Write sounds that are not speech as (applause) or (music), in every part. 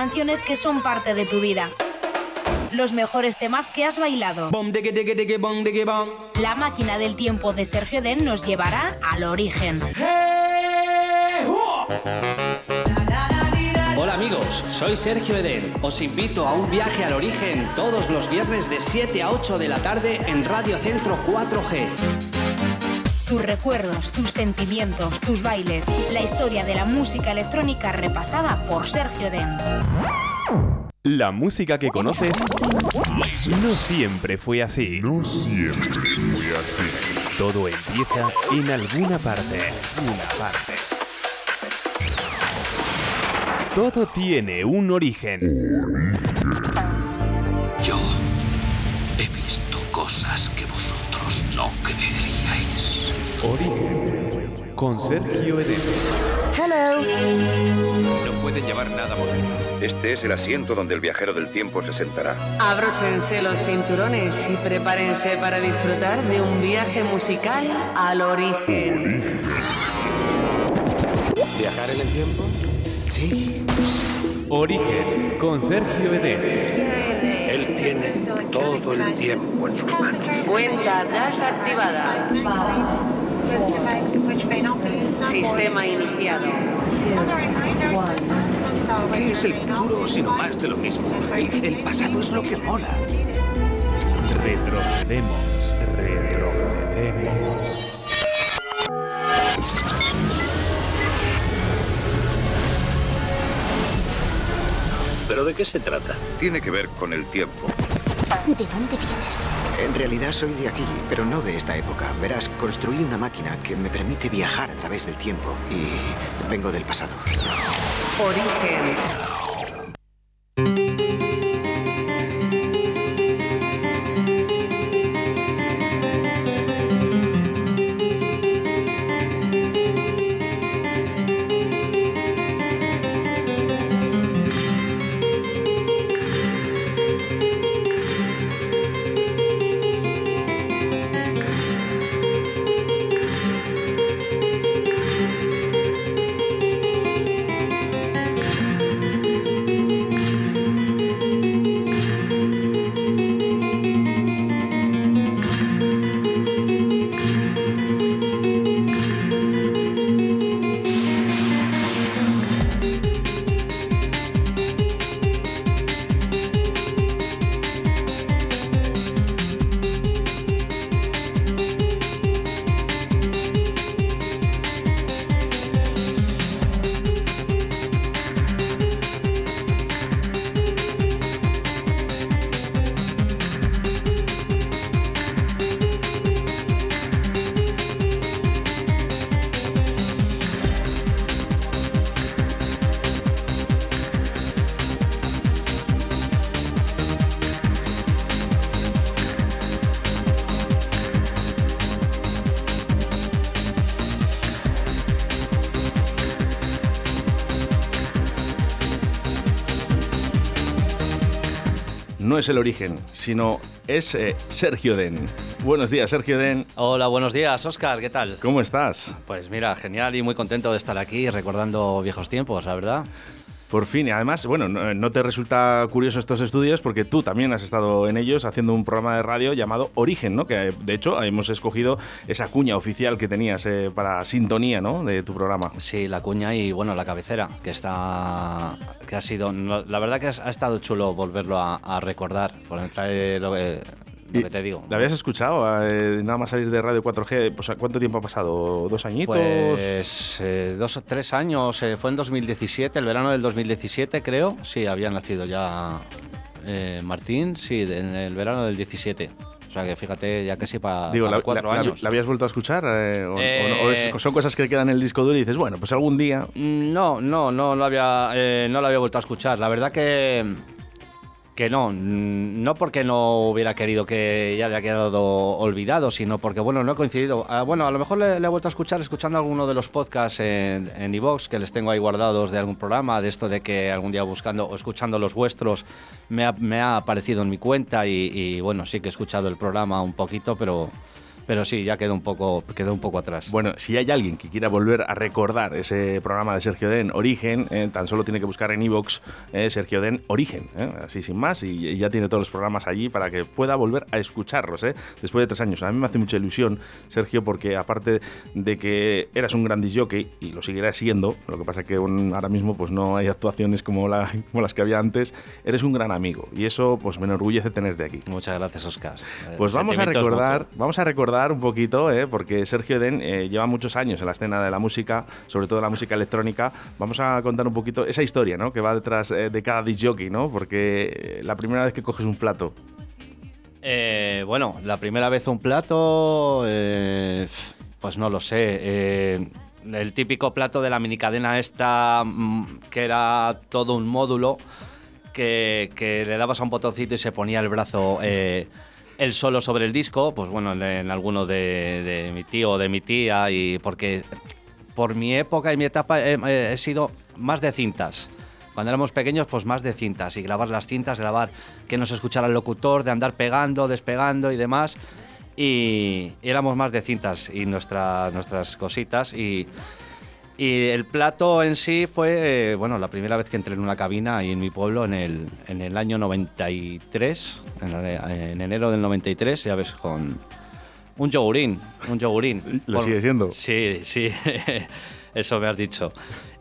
canciones que son parte de tu vida. Los mejores temas que has bailado. La máquina del tiempo de Sergio Den nos llevará al origen. Hola amigos, soy Sergio Eden. Os invito a un viaje al origen todos los viernes de 7 a 8 de la tarde en Radio Centro 4G. Tus recuerdos, tus sentimientos, tus bailes, la historia de la música electrónica repasada por Sergio Den. La música que conoces no siempre fue así. No siempre fue así. Todo empieza en alguna parte. Una parte. Todo tiene un origen. Yo Origen. Con Sergio Eden. No pueden llevar nada moderno. Este es el asiento donde el viajero del tiempo se sentará. Abróchense los cinturones y prepárense para disfrutar de un viaje musical al origen. ¿Viajar en el tiempo? Sí, Origen. Con Sergio Eden. él tiene todo el tiempo en sus manos. Cuenta atrás activada. Sistema iniciado. ¿Qué es el futuro sino más de lo mismo? El, el pasado es lo que mola. Retrocedemos. Retrocedemos. ¿Pero de qué se trata? Tiene que ver con el tiempo. ¿De dónde vienes? En realidad soy de aquí, pero no de esta época. Verás, construí una máquina que me permite viajar a través del tiempo y vengo del pasado. Origen. Es el origen, sino es eh, Sergio Den. Buenos días, Sergio Den. Hola, buenos días, Oscar, ¿qué tal? ¿Cómo estás? Pues mira, genial y muy contento de estar aquí recordando viejos tiempos, la verdad. Por fin, y además, bueno, no, no te resulta curioso estos estudios porque tú también has estado en ellos haciendo un programa de radio llamado Origen, ¿no? Que de hecho hemos escogido esa cuña oficial que tenías eh, para sintonía, ¿no? De tu programa. Sí, la cuña y bueno, la cabecera, que está. que ha sido. La verdad que ha estado chulo volverlo a, recordar, por trae lo que, lo que te digo. ¿La habías escuchado? eh, nada más salir de Radio 4G, pues, ¿cuánto tiempo ha pasado? ¿Dos añitos? Pues eh, dos o tres años, eh, fue en 2017, el verano del 2017 creo, sí, había nacido ya Martín, sí, en el verano del 17. O sea que fíjate, ya casi para Digo, la, cuatro la- años. ¿la habías vuelto a escuchar? eh, o, o no? ¿O es- son cosas que quedan en el disco duro y dices, bueno, pues algún día... No, no, no, no había, eh, no la había vuelto a escuchar. La verdad que que no, mm, no porque no hubiera querido que ya haya quedado olvidado, sino porque bueno, no he coincidido. Ah, bueno, a lo mejor le, le he vuelto a escuchar escuchando alguno de los podcasts en, iVoox que les tengo ahí guardados de algún programa, de esto de que algún día buscando o escuchando los vuestros me ha, me ha aparecido en mi cuenta y, y, bueno, sí que he escuchado el programa un poquito, pero pero sí, ya quedó un poco, quedó un poco atrás. Bueno, si hay alguien que quiera volver a recordar ese programa de Sergio Den, Origen, eh, tan solo tiene que buscar en Evox eh, Sergio Den, Origen, eh, así sin más, y, ya tiene todos los programas allí para que pueda volver a escucharlos, después de tres años. A mí me hace mucha ilusión, Sergio, porque aparte de que eras un gran jockey, y lo seguirás siendo, lo que pasa que ahora mismo pues no hay actuaciones como, como las que había antes, eres un gran amigo, y eso pues me enorgullece tenerte aquí. Muchas gracias, Oscar. Pues vamos a recordar, vamos a recordar un poquito, ¿eh? porque Sergio Eden eh, lleva muchos años en la escena de la música, sobre todo la música electrónica. Vamos a contar un poquito esa historia ¿no? que va detrás eh, de cada disc ¿no? porque la primera vez que coges un plato. bueno, la primera vez un plato, pues no lo sé. el típico plato de la minicadena esta, mm, que era todo un módulo, que, que, le dabas a un botoncito y se ponía el brazo el solo sobre el disco, pues bueno, en, alguno de, mi tío o de mi tía, y porque por mi época y mi etapa he, sido más de cintas. Cuando éramos pequeños, pues más de cintas, y grabar las cintas, grabar que nos escuchara el locutor, de andar pegando, despegando y demás. Y éramos más de cintas y nuestra, nuestras cositas. Y, y el plato en sí fue, eh, bueno, la primera vez que entré en una cabina ahí en mi pueblo en el, en el año 93, en, enero del 93, ya ves, con un yogurín, un yogurín. ¿Lo sigue siendo? Sí, sí, (laughs) eso me has dicho.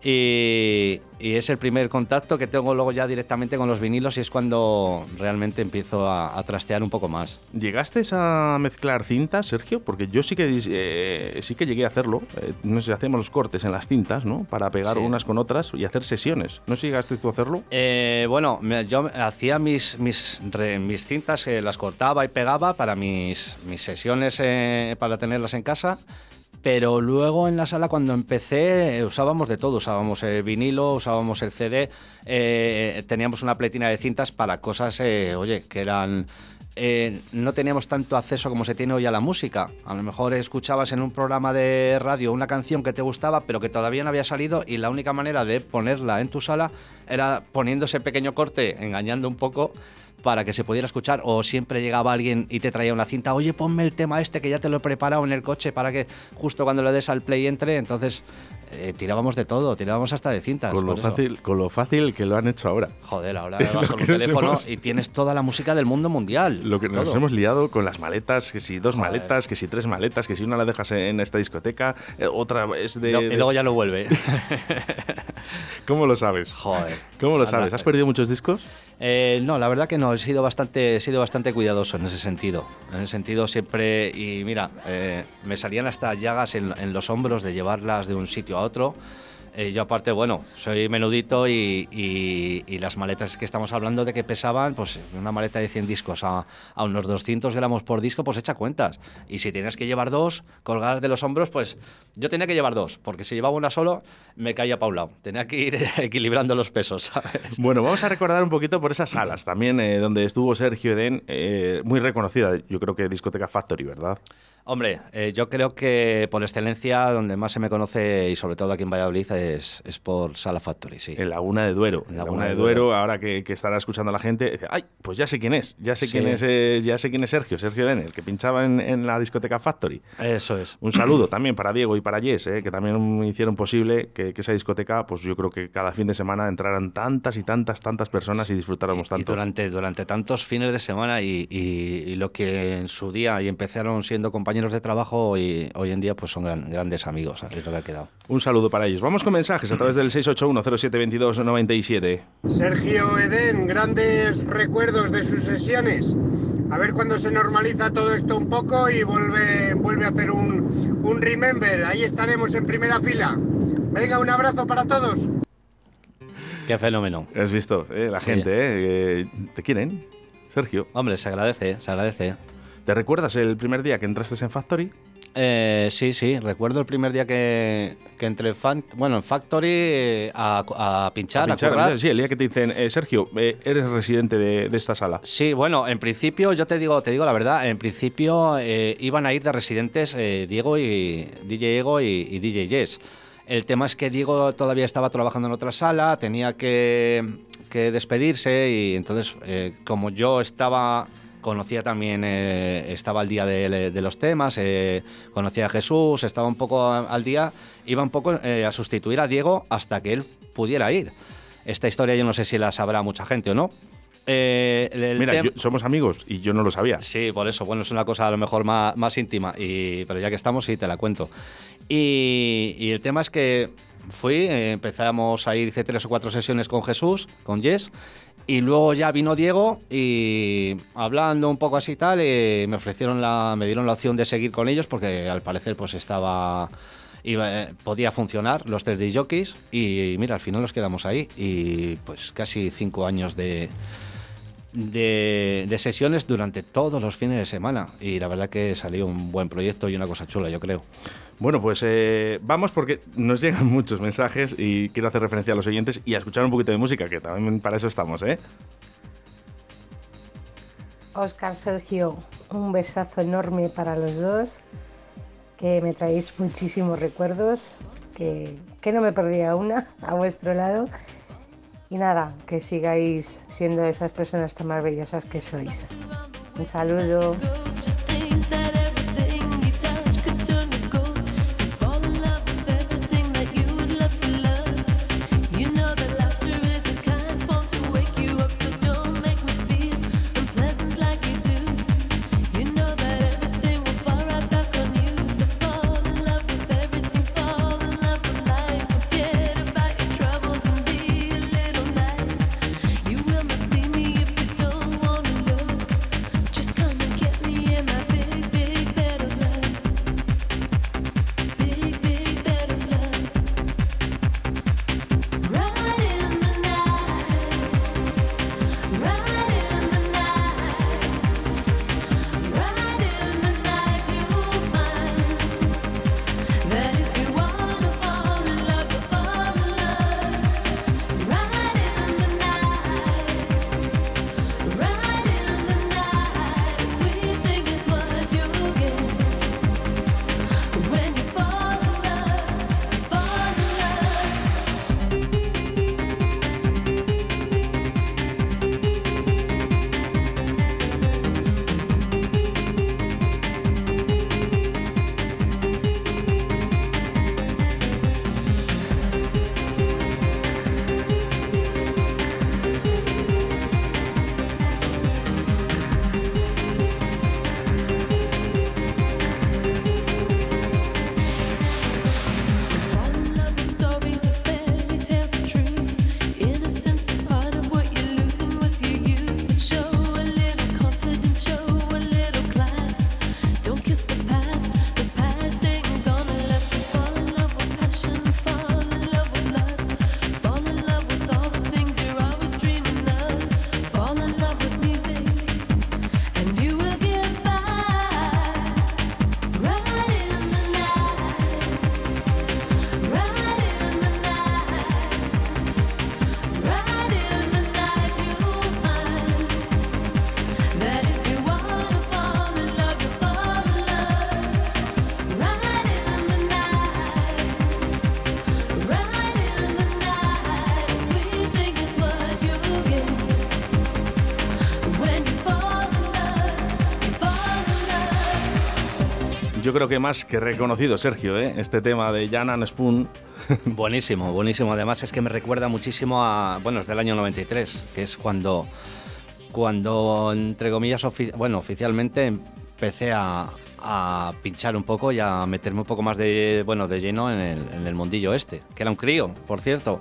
Y, es el primer contacto que tengo luego ya directamente con los vinilos y es cuando realmente empiezo a, trastear un poco más. ¿Llegaste a mezclar cintas, Sergio? Porque yo sí que eh, sí que llegué a hacerlo. Eh, no sé, hacemos los cortes en las cintas, ¿no? Para pegar unas con otras y hacer sesiones. ¿No sé si llegaste tú a hacerlo? Eh, bueno, yo hacía mis, mis, mis cintas, las cortaba y pegaba para mis, mis sesiones para tenerlas en casa pero luego en la sala cuando empecé eh, usábamos de todo, usábamos el vinilo, usábamos el CD, eh, teníamos una pletina de cintas para cosas, eh, oye, que eran... no teníamos tanto acceso como se tiene hoy a la música. A lo mejor escuchabas en un programa de radio una canción que te gustaba, pero que todavía no había salido y la única manera de ponerla en tu sala era poniendo ese pequeño corte, engañando un poco para que se pudiera escuchar o siempre llegaba alguien y te traía una cinta, oye, ponme el tema este que ya te lo he preparado en el coche para que justo cuando le des al play entre, entonces eh, tirábamos de todo, tirábamos hasta de cintas. Con lo, fácil, con lo fácil que lo han hecho ahora. Joder, ahora (laughs) vas con un teléfono y tienes toda la música del mundo mundial. Lo que nos hemos liado con las maletas, que si dos maletas, que si tres maletas, que si una la dejas en esta discoteca, eh, otra es de, Y luego ya no vuelve. (laughs) ¿Cómo lo sabes? Joder. ¿Cómo lo sabes? ¿Has perdido muchos discos? Eh, no, la verdad que no, he sido bastante, he sido bastante cuidadoso en ese sentido. En ese sentido siempre, y mira, eh, me salían hasta llagas en, los hombros de llevarlas de un sitio a otro. Eh, yo aparte, bueno, soy menudito y, las maletas que estamos hablando de que pesaban, pues una maleta de 100 discos a, unos 200 gramos por disco, pues echa cuentas. Y si tienes que llevar dos, colgar de los hombros, pues yo tenía que llevar dos, porque si llevaba una solo, me caía para un lado. Tenía que ir (laughs) equilibrando los pesos, ¿sabes? Bueno, vamos a recordar un poquito por esas salas también, eh, donde estuvo Sergio Eden, eh, muy reconocida, yo creo que Discoteca Factory, ¿verdad? Hombre, eh, yo creo que por excelencia donde más se me conoce y sobre todo aquí en Valladolid es, es por Sala Factory, sí. En Laguna de Duero. En Laguna, de, Duero, ahora que, estará escuchando a la gente, dice, ay, pues ya sé quién es, ya sé quién es, eh, ya sé quién es Sergio, Sergio Denner, que pinchaba en, la discoteca Factory. Eso es. Un saludo también para Diego y para Jess, eh, que también hicieron posible que, esa discoteca, pues yo creo que cada fin de semana entraran tantas y tantas, tantas personas y disfrutáramos tanto. Y durante, durante tantos fines de semana y, y lo que en su día y empezaron siendo compañeros de trabajo y hoy en día pues son grandes amigos, es lo que ha quedado. Un saludo para ellos. Vamos con mensajes a través del 681-0722-97. Sergio Eden, grandes recuerdos de sus sesiones. A ver cuándo se normaliza todo esto un poco y vuelve, vuelve a hacer un, un remember. Ahí estaremos en primera fila. Venga, un abrazo para todos. Qué fenómeno. Has visto, eh, la gente, eh, ¿te quieren? Sergio. Hombre, se agradece, se agradece. ¿Te recuerdas el primer día que entraste en Factory? Eh, sí, sí, recuerdo el primer día que, entré bueno, en Factory eh, a, pinchar, a, Sí, el día que te dicen, eh, Sergio, eres residente de, esta sala. Sí, bueno, en principio, yo te digo, te digo la verdad, en principio iban a ir de residentes Diego y DJ Diego y, DJ Yes. El tema es que Diego todavía estaba trabajando en otra sala, tenía que, que despedirse y entonces, como yo estaba conocía también, eh, estaba al día de, de los temas, eh, conocía a Jesús, estaba un poco al día, iba un poco eh, a sustituir a Diego hasta que él pudiera ir. Esta historia yo no sé si la sabrá mucha gente o no. Eh, Mira, yo- somos amigos y yo no lo sabía. Sí, por eso, bueno, es una cosa a lo mejor más, más íntima, y, pero ya que estamos, sí, te la cuento. Y, y el tema es que fui, eh, empezamos a ir, hice tres o cuatro sesiones con Jesús, con Jess, y luego ya vino Diego y hablando un poco así y tal, eh, me ofrecieron la, me dieron la opción de seguir con ellos porque al parecer pues estaba... Iba, eh, podía funcionar los tres jockeys y mira, al final nos quedamos ahí y pues casi cinco años de, de sesiones durante todos los fines de semana. Y la verdad que salió un buen proyecto y una cosa chula, yo creo. Bueno, pues eh, vamos porque nos llegan (laughs) muchos mensajes y quiero hacer referencia a los oyentes y a escuchar un poquito de música, que también para eso estamos, ¿eh? Oscar, Sergio, un besazo enorme para los dos, que me traéis muchísimos recuerdos, que, que no me perdía una (laughs) a vuestro lado. Y nada, que sigáis siendo esas personas tan maravillosas que sois. Un saludo. Yo creo que más que reconocido, Sergio, ¿eh? este tema de Jan Spoon. (laughs) Buenísimo, buenísimo. Además es que me recuerda muchísimo a, bueno, es del año 93, que es cuando, cuando entre comillas, bueno, oficialmente empecé a, a pinchar un poco y a meterme un poco más de, bueno, de lleno en el, en el mundillo este, que era un crío, por cierto.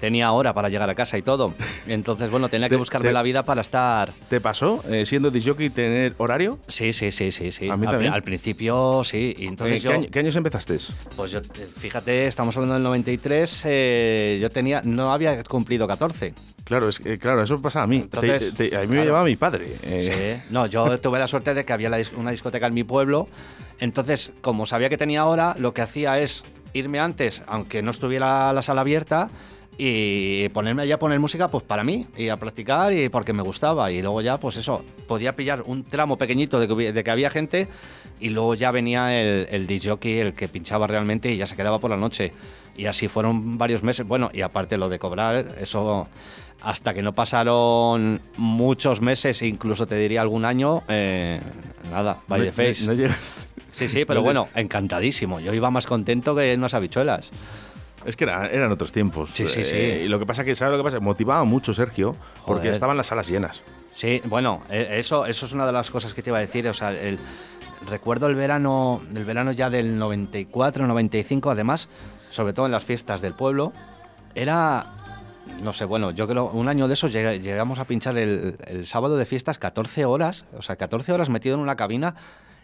Tenía hora para llegar a casa y todo. Entonces, bueno, tenía que Te- buscarme te- la vida para estar... ¿Te pasó, eh, siendo disjockey, tener horario? Sí, sí, sí, sí, sí. A mí al, también. al principio sí. Y entonces Eh, yo... ¿qué, año- qué años empezaste? Pues yo, eh, fíjate, estamos hablando del 93, eh, yo tenía, no había cumplido 14. Claro, es que, claro, eso pasa a mí. Te- Entonces, te- a mí me claro. llevaba mi padre. eh, Sí. No, yo (laughs) tuve la suerte de que había la una discoteca en mi pueblo, entonces, como sabía que tenía hora, lo que hacía es irme antes, aunque no estuviera la sala abierta, y ponerme allá a poner música pues para mí y a practicar y porque me gustaba y luego ya pues eso podía pillar un tramo pequeñito de que, de que había gente y luego ya venía el, el jockey, el que pinchaba realmente y ya se quedaba por la noche y así fueron varios meses bueno y aparte lo de cobrar eso hasta que no pasaron muchos meses, incluso te diría algún año, eh, nada, by No- the face. no- no llegaste. Sí, sí, pero No bueno, encantadísimo. Yo iba más contento que unas habichuelas. Es que era- eran otros tiempos. Sí, sí, sí. Eh, y lo que pasa que, ¿sabes lo que pasa? Motivaba mucho Sergio porque Joder. estaban las salas llenas. Sí, bueno, eh, eso, eso es una de las cosas que te iba a decir. O sea, el, recuerdo el verano, el verano ya del 94, 95, además, sobre todo en las fiestas del pueblo, era, no sé, bueno, yo creo, un año de esos lleg- llegamos a pinchar el, el sábado de fiestas 14 horas, o sea, 14 horas metido en una cabina.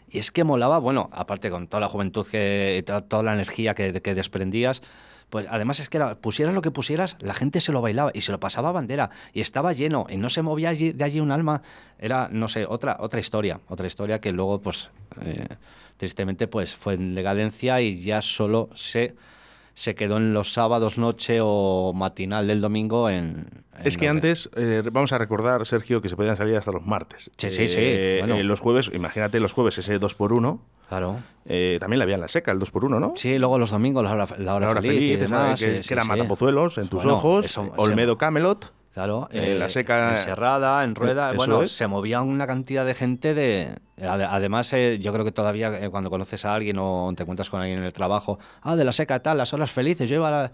Y es que molaba, bueno, aparte con toda la juventud, que to- toda la energía que, que desprendías, pues además es que era, pusieras lo que pusieras, la gente se lo bailaba y se lo pasaba a bandera y estaba lleno y no se movía allí- de allí un alma. Era, no sé, otra, otra historia, otra historia que luego, pues, eh, tristemente, pues fue en decadencia y ya solo se, se quedó en los sábados noche o matinal del domingo en... en Es que antes, eh, vamos a recordar, Sergio, que se podían salir hasta los martes. Sí, sí, sí, Eh, bueno. eh, los jueves, imagínate los jueves ese 2x1. Claro. Eh, también la había en la seca, el 2x1, ¿no? Sí, luego los domingos, la hora, la hora La hora feliz, y feliz, demás, que, sí, que sí, era sí. Matapozuelos, en tus Bueno, ojos, eso- Olmedo Camelot. Claro, eh, la eh, seca. en Serrada, en Rueda, Eso bueno, es. se movía una cantidad de gente de... ade- Además, eh, yo creo que todavía eh, cuando conoces a alguien o te encuentras con alguien en el trabajo, ah, de la seca tal, las horas felices, yo iba a la...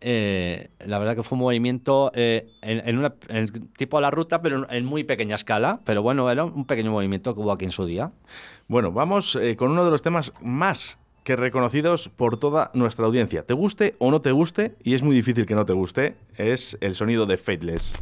eh, la verdad que fue un movimiento eh, en, en una, en tipo a la ruta, pero en, en muy pequeña escala. Pero bueno, era un pequeño movimiento que hubo aquí en su día. Bueno, vamos eh, con uno de los temas más que reconocidos por toda nuestra audiencia. Te guste o no te guste, y es muy difícil que no te guste, es el sonido de Fateless.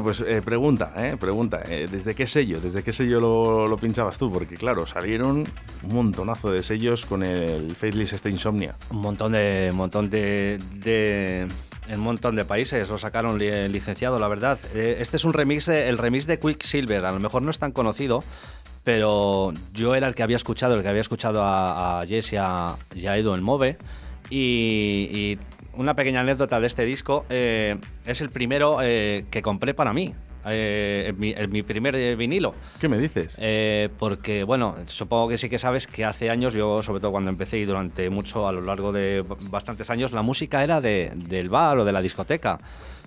Bueno, pues eh, pregunta, eh, pregunta. eh, ¿Desde qué sello? ¿Desde qué sello lo, pinchabas tú? Porque claro, salieron un montonazo de sellos con el Faithless este Insomnia. Un montón de, montón de, de- en un montón de países lo sacaron li- licenciado, la verdad. Este es un remix, el remix de Quicksilver. A lo mejor no es tan conocido, pero yo era el que había escuchado, el que había escuchado a, a Jess y a, a en Move. Y una pequeña anécdota de este disco, eh, es el primero eh, que compré para mí. eh, en, mi, en mi primer eh, vinilo. ¿Qué me dices? Eh, porque, bueno, supongo que sí que sabes que hace años, yo sobre todo cuando empecé y durante mucho, a lo largo de bastantes años, la música era de- del bar o de la discoteca.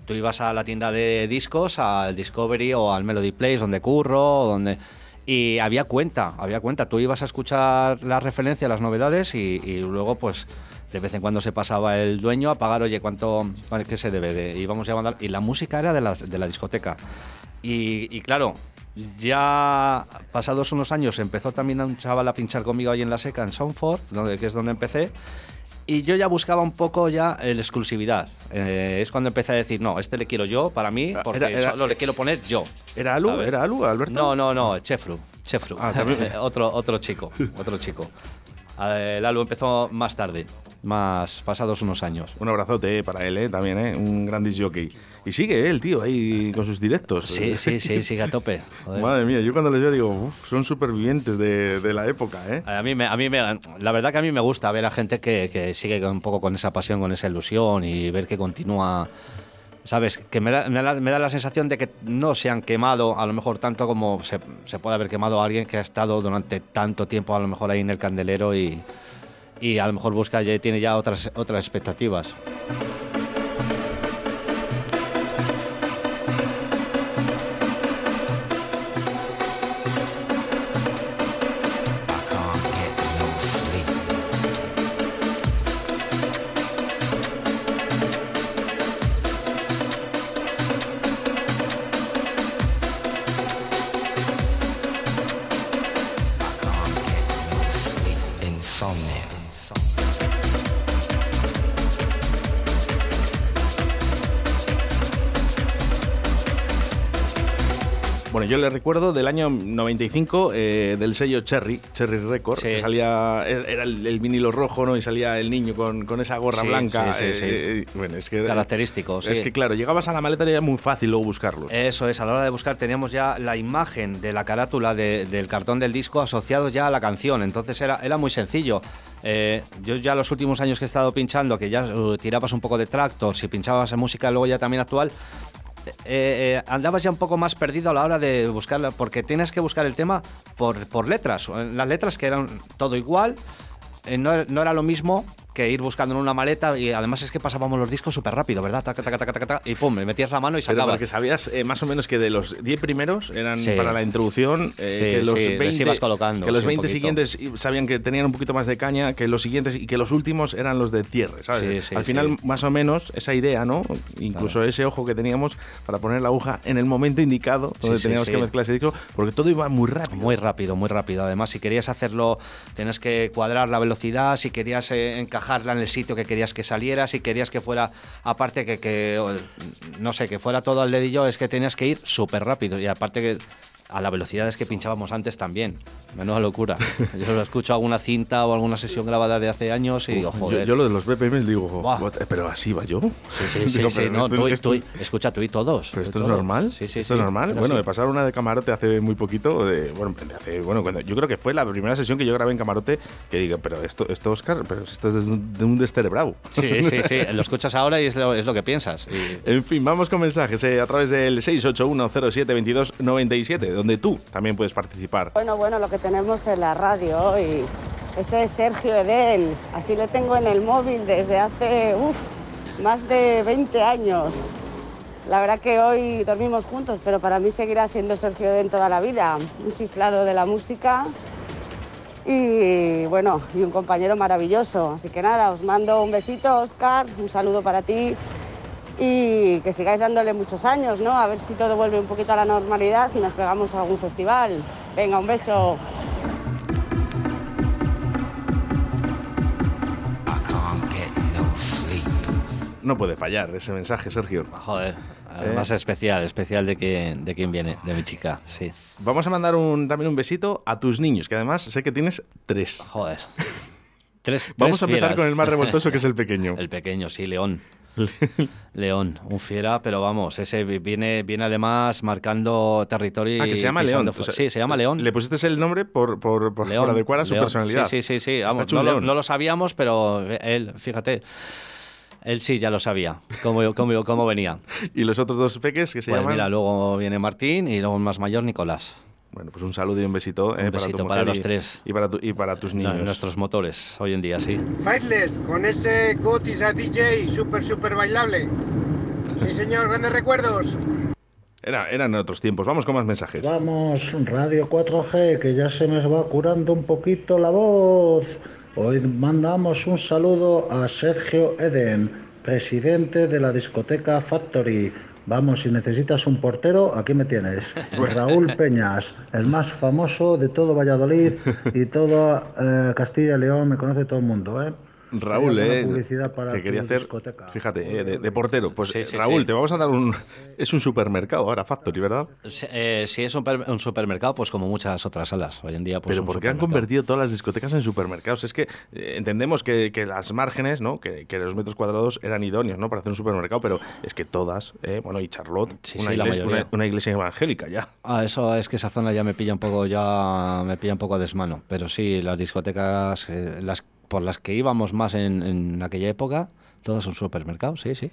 Tú ibas a la tienda de discos, al Discovery o al Melody Place, donde curro, donde... Y había cuenta, había cuenta. Tú ibas a escuchar las referencias, las novedades y, y luego, pues, de vez en cuando se pasaba el dueño a pagar, oye, ¿cuánto, qué se debe? De, y vamos llamando, y la música era de, las, de la discoteca. Y, y claro, ya pasados unos años empezó también un chaval a pinchar conmigo ahí en la seca, en Soundford, donde, que es donde empecé. Y yo ya buscaba un poco ya la exclusividad. Eh, es cuando empecé a decir, no, este le quiero yo para mí, porque era- era- solo le quiero poner yo. ¿Era Alu? ¿Era Alu, Alberto? No, no, no, Chefru. Chefru. Ah, (laughs) otro, otro chico, otro chico. (laughs) El Alu empezó más tarde, más pasados unos años. Un abrazote eh, para él, eh, también, ¿eh? Un gran disc jockey. Y sigue eh, el tío ahí con sus directos. Sí, sí, sí, sigue a tope. Joder. Madre mía, yo cuando les veo digo, uff, son supervivientes de, de la época, ¿eh? A mí, me, a mí me, la verdad que a mí me gusta ver a gente que, que sigue un poco con esa pasión, con esa ilusión y ver que continúa, ¿sabes? Que me da, me da- me da la sensación de que no se han quemado a lo mejor tanto como se, se puede haber quemado a alguien que ha estado durante tanto tiempo a lo mejor ahí en el candelero y, y a lo mejor busca ya tiene ya otras, otras expectativas. Bueno, yo le recuerdo del año 95 eh, del sello Cherry, Cherry Record, Sí. que salía, era el, el vinilo rojo, ¿no? Y salía el niño con, con esa gorra Sí, blanca. sí, eh, bueno, es que, Característico, Es que claro, llegabas a la maleta y era muy fácil luego buscarlos. Eso es, a la hora de buscar teníamos ya la imagen de la carátula de- del cartón del disco asociado ya a la canción, entonces era, era muy sencillo. Eh, yo ya los últimos años que he estado pinchando, que ya uh, tirabas un poco de tractos y pinchabas en música luego ya también actual, eh, eh, andabas ya un poco más perdido a la hora de buscarla, porque tienes que buscar el tema por, por letras. Las letras que eran todo igual, eh, no, no era lo mismo que ir buscando en una maleta y además es que pasábamos los discos súper rápido, ¿verdad? Taca, taca, taca, taca, taca, y pum, me metías la mano y Pero sacabas. porque sabías eh, más o menos que de los 10 primeros eran Sí. para la introducción, eh, Sí, que los sí, les 20, ibas colocando, que los sí, un 20 poquito. siguientes sabían que tenían un poquito más de caña, que los siguientes y que los últimos eran los de cierre, ¿sabes? Al final, más o menos, esa idea, ¿no? Incluso ese ojo que teníamos para poner la aguja en el momento indicado, donde teníamos que mezclar ese disco, porque todo iba muy rápido. Muy rápido, muy rápido. Además, si querías hacerlo, tenías que cuadrar la velocidad, si querías eh, encajarla en el sitio que querías que saliera, si querías que fuera, aparte que, que, no sé, que fuera todo al dedillo, es que tenías que ir súper rápido. Y aparte que a la velocidad es que pinchábamos antes también. Menuda locura. (laughs) Yo lo escucho alguna cinta o alguna sesión grabada de hace años y digo, joder. Yo, yo lo de los BPM digo, Buah. "What? pero así va yo. Sí, sí, (laughs) sí, Digo, sí, pero no, esto- tú, y- esto- tú y- escucha tú y todos. ¿Pero esto es todo. normal? Sí, sí, ¿Esto es normal? Bueno, así. de pasar una de camarote hace muy poquito, de, bueno, hace, bueno cuando, yo creo que fue la primera sesión que yo grabé en camarote, que diga, pero esto, esto Oscar, pero esto es de un, de un descerebrado. Sí, (laughs) sí, sí, lo escuchas ahora y es lo, es lo que piensas. Y- En fin, vamos con mensajes eh, a través del 681072297, donde tú también puedes participar. Bueno, bueno, lo que tenemos en la radio hoy. Ese es Sergio Edén. Así le tengo en el móvil desde hace más de 20 años. La verdad que hoy dormimos juntos, pero para mí seguirá siendo Sergio Edén toda la vida. Un chiflado de la música y bueno, y un compañero maravilloso. Así que nada, os mando un besito, Oscar, un saludo para ti y que sigáis dándole muchos años, ¿no? A ver si todo vuelve un poquito a la normalidad y nos pegamos a algún festival. Venga, un beso. No puede fallar ese mensaje, Sergio. Joder, además especial, especial de, que, de quién viene, de mi chica, sí. Vamos a mandar un, también un besito a tus niños, que además sé que tienes tres. Joder. (laughs) Tres, Vamos tres a empezar fieras. con el más revoltoso, que es el (laughs) pequeño. El pequeño, sí, León. (laughs) León, un fiera, pero vamos, ese vi- viene, viene además marcando territorio. Ah, que se llama León. fu- O sea, sí, se llama León. Le pusiste el nombre por, por, por, León, por adecuar a su León. personalidad. Sí, sí, sí, vamos, no lo, león. no lo sabíamos, pero él, fíjate. Él sí, ya lo sabía, cómo, (laughs) cómo, cómo venía. ¿Y los otros dos peques que se Pues llaman? mira, luego viene Martín y luego el más mayor, Nicolás. Bueno, pues un saludo y un besito, eh, Un para tu besito mujer para los y- tres. Y para, tu- y para tus No, niños. nuestros motores, hoy en día, sí. Faithless, con ese Gotis a DJ, súper, súper bailable. Sí, señor, grandes recuerdos. Era, eran otros tiempos. Vamos con más mensajes. Vamos, Radio 4G, que ya se me va curando un poquito la voz. Hoy mandamos un saludo a Sergio Eden, presidente de la discoteca Factory. Vamos, si necesitas un portero, aquí me tienes. (laughs) Raúl Peñas, el más famoso de todo Valladolid y toda eh, Castilla y León, me conoce todo el mundo, ¿eh? Raúl, eh, que quería hacer, discoteca. fíjate, eh, de, de portero. Pues Sí, sí, Raúl, sí. te vamos a dar un... Es un supermercado ahora, Factory, ¿verdad? Sí, eh, si es un, per- un supermercado, pues como muchas otras salas. Hoy en día, pues Pero ¿por qué han convertido todas las discotecas en supermercados? Es que eh, entendemos que, que las márgenes, ¿no? Que, que los metros cuadrados eran idóneos, ¿no? Para hacer un supermercado, pero es que todas, eh, bueno, y Charlotte, Sí, una, sí, iglesia, una- una iglesia evangélica ya. Ah, eso es que esa zona ya me pilla un poco, ya me pilla un poco a desmano. Pero sí, las discotecas, eh, las por las que íbamos más en, en aquella época, todas son supermercados, sí, sí.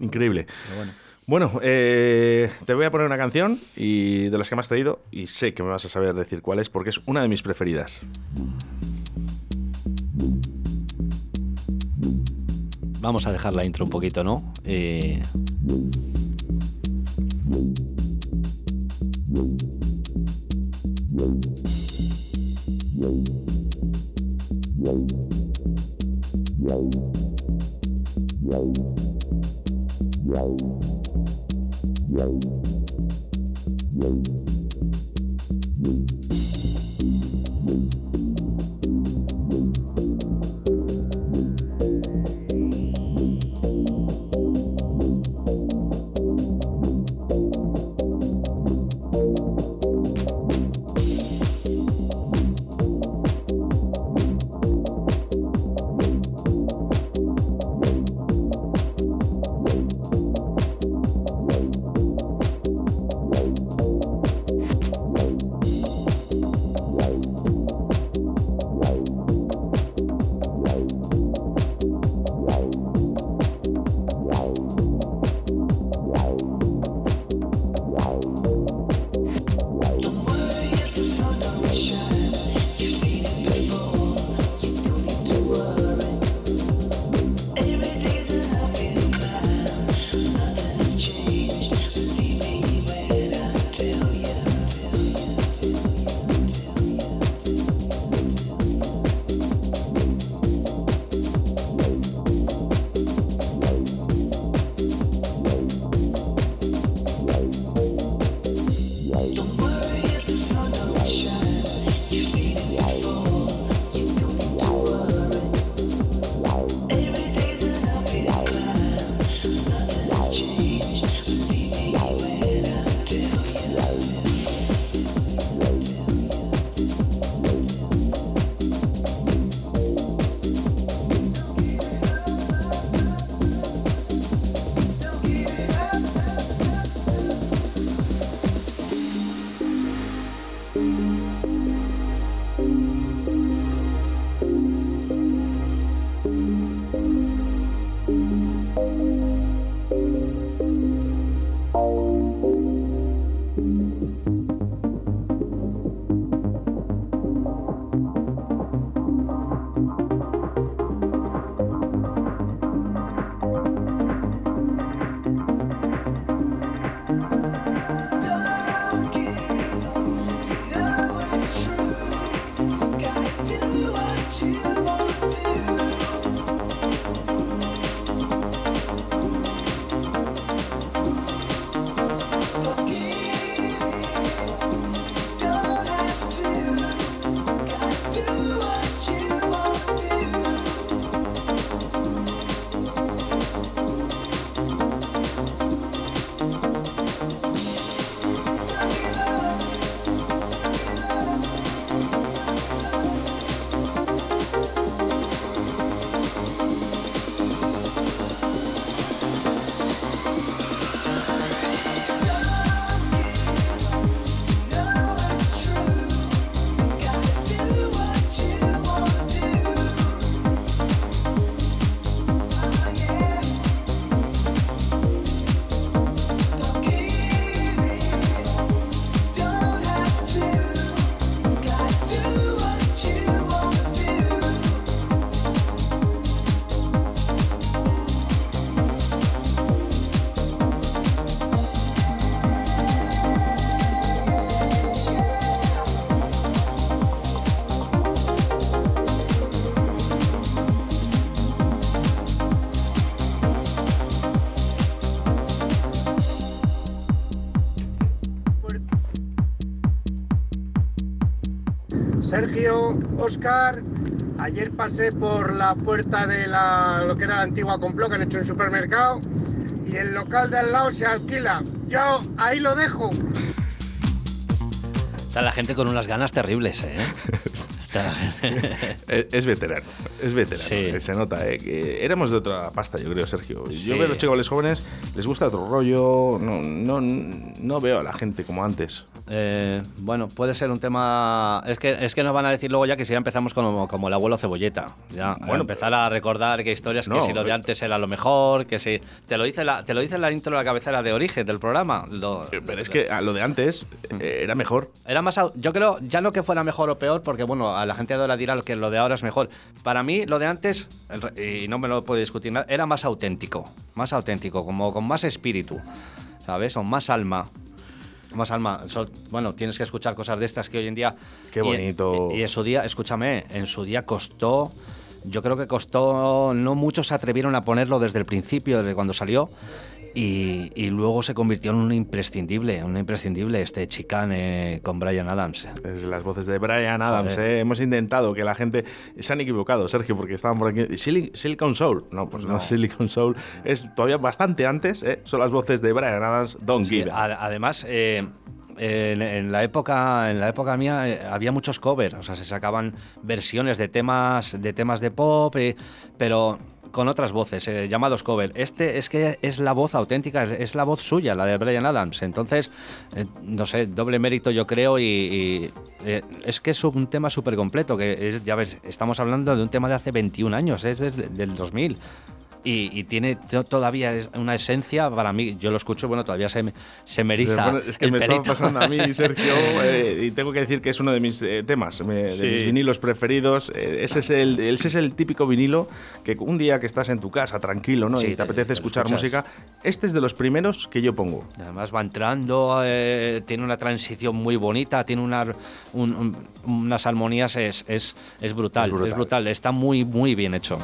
Increíble. Bueno. Bueno, eh, te voy a poner una canción y de las que me has traído y sé que me vas a saber decir cuál es porque es una de mis preferidas. Vamos a dejar la intro un poquito, ¿no? Eh... Yo. Sergio, Oscar, ayer pasé por la puerta de la, lo que era la antigua complot que han hecho en supermercado y el local de al lado se alquila. Yo ahí lo dejo. Está la gente con unas ganas terribles, ¿eh? (laughs) Está la gente- Es, es veterano, es veterano, Sí. eh, se nota, eh, que éramos de otra pasta, yo creo, Sergio. Sí. Yo veo a los chavales jóvenes, les gusta otro rollo, no, no, no veo a la gente como antes. Eh, bueno, puede ser un tema. Es que, es que nos van a decir luego ya que si ya empezamos como, como el abuelo cebolleta. Ya, Bueno, empezar a recordar que historias No, que si lo de antes era lo mejor, que si. Te lo dice la, te lo dice la intro de la cabecera de origen del programa. Lo- Pero es que a lo de antes eh, era mejor. Era más. Yo creo, ya no que fuera mejor o peor, porque bueno, a la gente ahora dirá que lo de ahora es mejor. Para mí, lo de antes, y no me lo puedo discutir nada, era más auténtico. Más auténtico, como con más espíritu, ¿sabes? O más alma. Más alma. So- bueno, tienes que escuchar cosas de estas que hoy en día. Qué y- bonito. Y, en su día, escúchame, en su día costó. Yo creo que costó. No muchos se atrevieron a ponerlo desde el principio, desde cuando salió. Y, y luego se convirtió en un imprescindible, un imprescindible este Chicane con Brian Adams. Es las voces de Brian Adams. Eh. Hemos intentado que la gente. Se han equivocado, Sergio, porque estaban por aquí. Sili- Silicon Soul. No, pues no, No. Silicon Soul. Es todavía bastante antes. eh. Son las voces de Brian Adams. Don't Sí, give up. a- además, eh, en, en la época, en la época mía eh, había muchos covers, o sea, se sacaban versiones de temas, de temas de pop, eh, pero con otras voces, eh, llamados cover. Este es que es la voz auténtica, es, la voz suya, la de Brian Adams. Entonces, eh, no sé, doble mérito yo creo y, y, eh, es que es un tema súper completo, que es, ya ves, estamos hablando de un tema de hace 21 años, es desde del 2000. Y, y tiene to- todavía una esencia para mí. Yo lo escucho, bueno, todavía se me, se me eriza Bueno, es que el me pelito. está pasando a mí, (laughs) Sergio, eh, y tengo que decir que es uno de mis eh, temas, me- de Sí. mis vinilos preferidos. Eh, ese, es el, ese es el típico vinilo que un día que estás en tu casa tranquilo ¿no? Sí, y te, te- apetece te escuchar música, este es de los primeros que yo pongo. Además va entrando, eh, tiene una transición muy bonita, tiene una- un- un- unas armonías, es, es, es brutal, Es brutal. es brutal, está muy, muy bien hecho.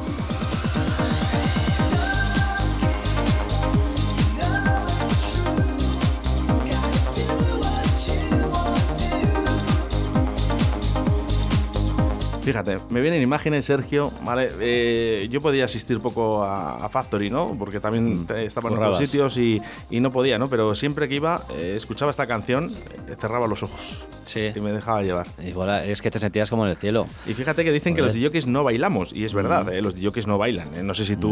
Fíjate, me vienen imágenes, Sergio, ¿vale? Eh, yo podía asistir poco a, a Factory, ¿no? Porque también te- estaba en otros sitios y, y no podía, ¿no? Pero siempre que iba, eh, escuchaba esta canción, eh, cerraba los ojos Sí. y me dejaba llevar. Igual es que te sentías como en el cielo. Y fíjate que dicen que Joder. los DJs no bailamos, y es verdad, ¿eh? los DJs no bailan. ¿eh? No sé si tú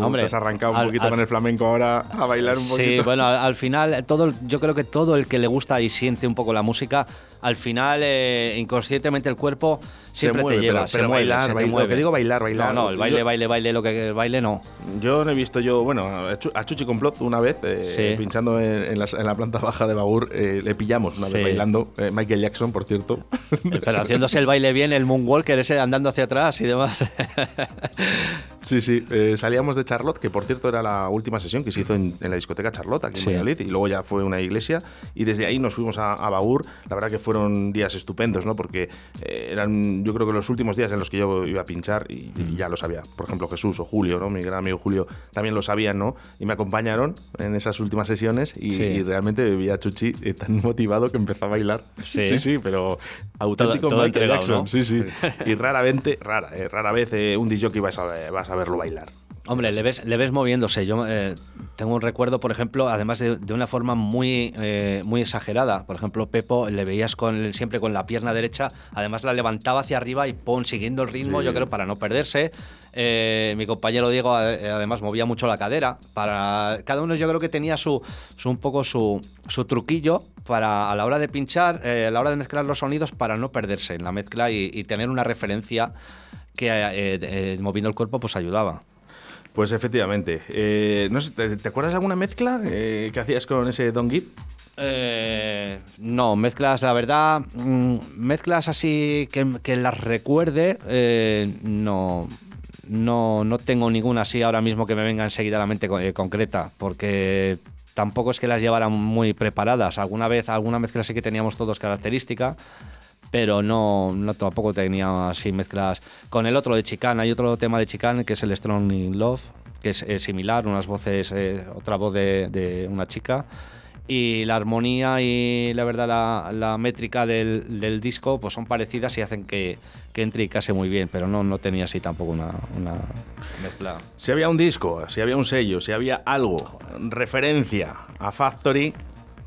Mm. Hombre, te has arrancado un al- poquito al- con el flamenco ahora a bailar un poquito. Sí, bueno, al, al final, todo, yo creo que todo el que le gusta y siente un poco la música, al final, eh, inconscientemente el cuerpo siempre mueve, te lleva. pero- se pero mueve, bailar, bailar, lo que digo bailar, bailar. No, no, el baile, Yo- baile, baile, lo que el baile no. Yo no he visto yo, bueno, a Chu- a Chuchi Complot una vez, eh, Sí. pinchando en, en la, en la planta baja de Bagur, eh, le pillamos una Sí. vez bailando, eh, Michael Jackson, por cierto. Pero haciéndose el baile bien, el moonwalker ese andando hacia atrás y demás. (laughs) Sí, sí, eh, salíamos de Charlotte, que por cierto era la última sesión que se hizo en, en la discoteca Charlotte, aquí en Sí. Valladolid, y luego ya fue una iglesia, y desde ahí nos fuimos a, a Bagur. La verdad que fueron días estupendos, ¿no? Porque eh, eran, yo creo que los últimos días en los que yo iba a pinchar, y, Mm. y ya lo sabía. Por ejemplo, Jesús o Julio, ¿no? Mi gran amigo Julio también lo sabían, ¿no? Y me acompañaron en esas últimas sesiones, y, Sí. y realmente vi a Chuchi eh, tan motivado que empezó a bailar. Sí. sí, sí, pero auténtico todo Michael entregado, Jackson. ¿no? Sí, sí. Y raramente, rara, eh, rara vez eh, un DJ vas a, vas a verlo bailar. Hombre, le ves, le ves moviéndose. Yo eh, tengo un recuerdo, por ejemplo, además de, de una forma muy, eh, muy exagerada. Por ejemplo, Pepo le veías con, siempre con la pierna derecha, además la levantaba hacia arriba y pon, siguiendo el ritmo, Sí. yo creo, para no perderse. Eh, mi compañero Diego, eh, además, movía mucho la cadera. Para, cada uno yo creo que tenía su, su- un poco su, su truquillo para a la hora de pinchar, eh, a la hora de mezclar los sonidos, para no perderse en la mezcla y, y tener una referencia que eh, moviendo el cuerpo pues ayudaba. Pues efectivamente. Eh, no sé, ¿te, te acuerdas de alguna mezcla eh, que hacías con ese Don Gip? Eh, no, mezclas, la verdad, mm, mezclas así que, las recuerde, eh, no, no, no tengo ninguna así ahora mismo que me venga enseguida a la mente co- concreta, porque tampoco es que las llevaran muy preparadas. Alguna vez, alguna mezcla sí que teníamos todos característica, pero no, no tampoco tenía así mezclas. Con el otro de Chicane, hay otro tema de Chicane que es el Strong in Love, que es, eh, similar, unas voces, eh, otra voz de, de una chica. y la armonía y la verdad la, la métrica del, del disco pues son parecidas y hacen que, que entre y case muy bien, pero no, no tenía así tampoco una, una mezcla. Si había un disco, si había un sello, si había algo, referencia a Factory,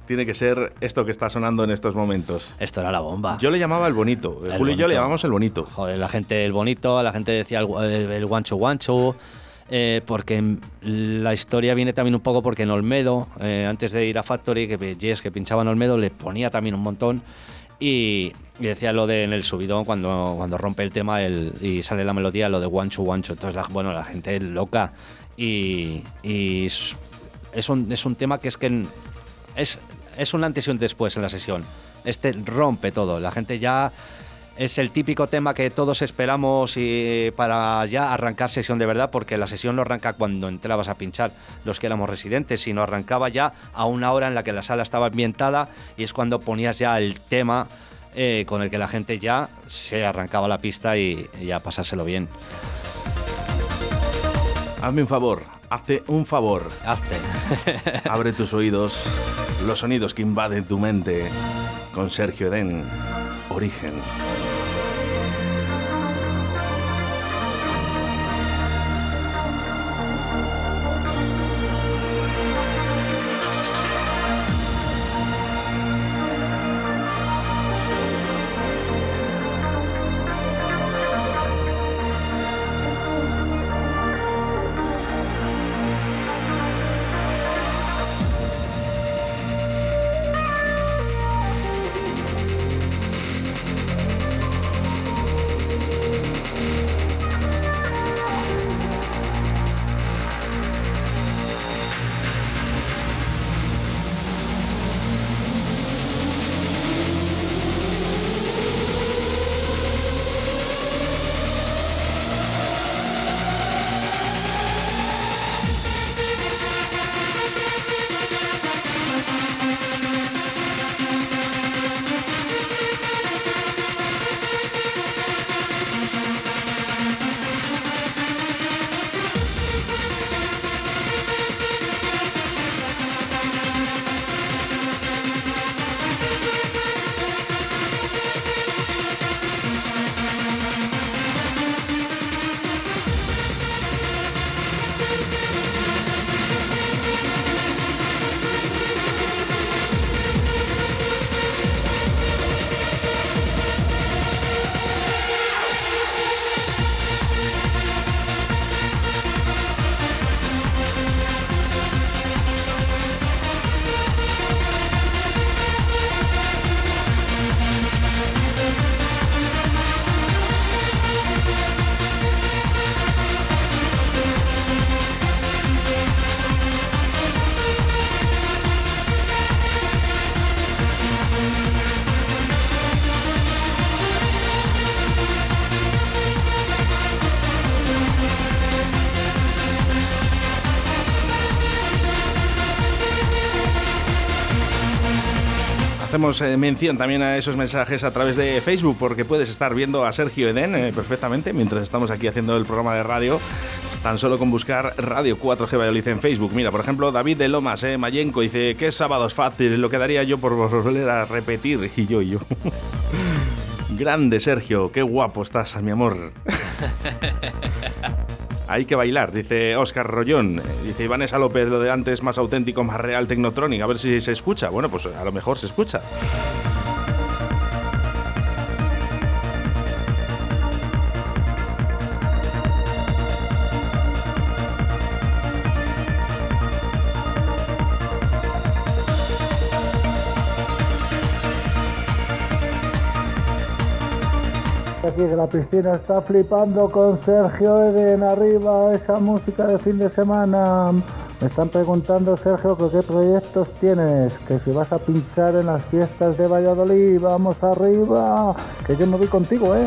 tiene que ser esto que está sonando en estos momentos. Esto era la bomba. Yo le llamaba el bonito. El Julio y yo le llamamos el bonito. Joder, la gente el bonito, la gente decía el, el, el guancho guancho, eh, porque la historia viene también un poco porque en Olmedo, eh, antes de ir a Factory, que Jess que pinchaba en Olmedo, le ponía también un montón y, y decía lo de en el subidón cuando, cuando rompe el tema el, y sale la melodía, lo de guancho guancho. Entonces, la, bueno, la gente es loca y, y es, es un, es un tema que es que es, es un antes y un después en la sesión. Este rompe todo. La gente ya es el típico tema que todos esperamos y para ya arrancar sesión de verdad, porque la sesión no arranca cuando entrabas a pinchar los que éramos residentes, sino arrancaba ya a una hora en la que la sala estaba ambientada y es cuando ponías ya el tema eh, con el que la gente ya se arrancaba la pista y, y ya pasárselo bien. Hazme un favor, hazte un favor. Hazte. (laughs) Abre tus oídos, los sonidos que invaden tu mente. Con Sergio Eden, Origen. Hacemos eh, mención también a esos mensajes a través de Facebook, porque puedes estar viendo a Sergio Eden eh, perfectamente mientras estamos aquí haciendo el programa de radio. Tan solo con buscar Radio 4G Valladolid en Facebook. Mira, por ejemplo, David de Lomas, eh, Mayenco, dice: ¿Qué sábados fácil? Lo que daría yo por volver a repetir. (laughs) Y yo, y yo. (laughs) Grande, Sergio, qué guapo estás, mi amor. (laughs) Hay que bailar, dice Oscar Rollón. Dice Ivanesa López, lo de antes más auténtico, más real, Technotronic. A ver si se escucha. Bueno, pues a lo mejor se escucha. Aquí de la piscina está flipando con Sergio Eden arriba, esa música de fin de semana. Me están preguntando, Sergio, que qué proyectos tienes, que si vas a pinchar en las fiestas de Valladolid, vamos arriba, que yo me voy contigo, ¿eh?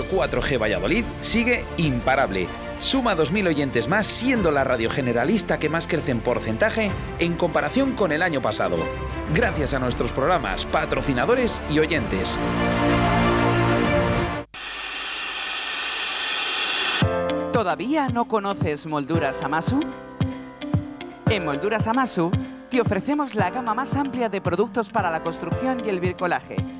Radio 4G Valladolid sigue imparable. Suma 2.000 oyentes más, siendo la radio generalista que más crece en porcentaje en comparación con el año pasado. Gracias a nuestros programas, patrocinadores y oyentes. ¿Todavía no conoces Molduras Amasu? En Molduras Amasu te ofrecemos la gama más amplia de productos para la construcción y el bricolaje.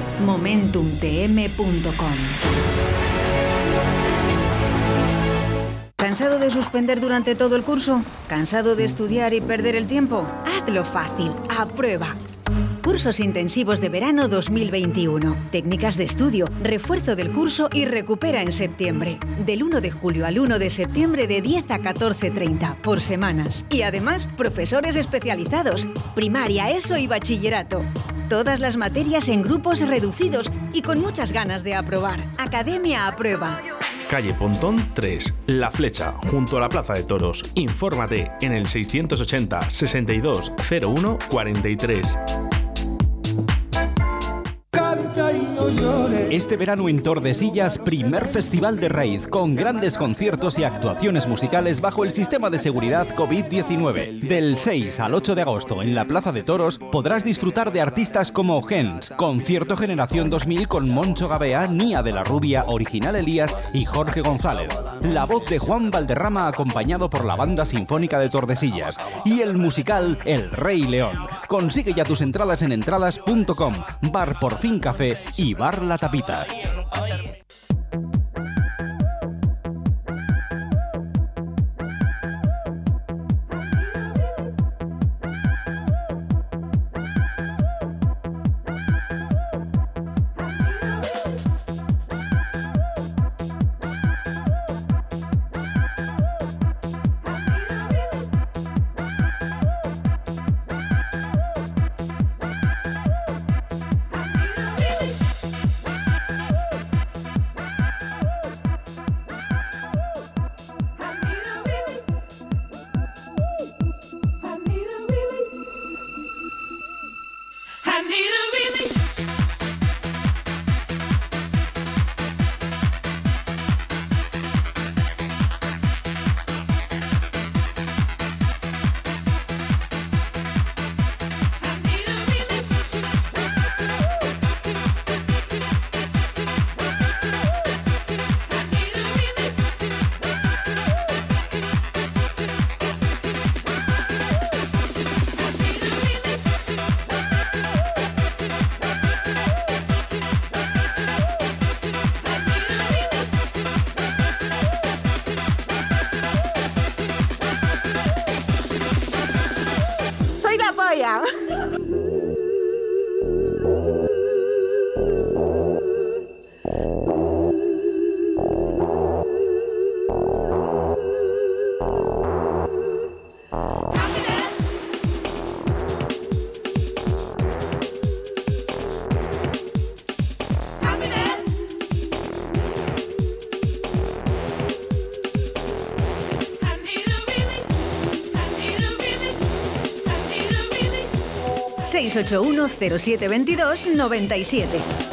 momentumtm.com. ¿Cansado de suspender durante todo el curso? ¿Cansado de estudiar y perder el tiempo? Hazlo fácil, aprueba. Cursos intensivos de verano 2021. Técnicas de estudio, refuerzo del curso y recupera en septiembre. Del 1 de julio al 1 de septiembre de 10 a 14.30 por semanas. Y además, profesores especializados, primaria, ESO y bachillerato. Todas las materias en grupos reducidos y con muchas ganas de aprobar. Academia aprueba. Calle Pontón 3, La Flecha, junto a la Plaza de Toros. Infórmate en el 680 62 01 43. Este verano en Tordesillas, primer festival de raíz con grandes conciertos y actuaciones musicales bajo el sistema de seguridad COVID-19. Del 6 al 8 de agosto en la Plaza de Toros podrás disfrutar de artistas como Gens, Concierto Generación 2000 con Moncho Gabea, Nia de la Rubia, Original Elías y Jorge González. La voz de Juan Valderrama acompañado por la Banda Sinfónica de Tordesillas y el musical El Rey León. Consigue ya tus entradas en entradas.com, Bar Por Fin Café y Bar La Tapita. Goiás. 681 0722 97.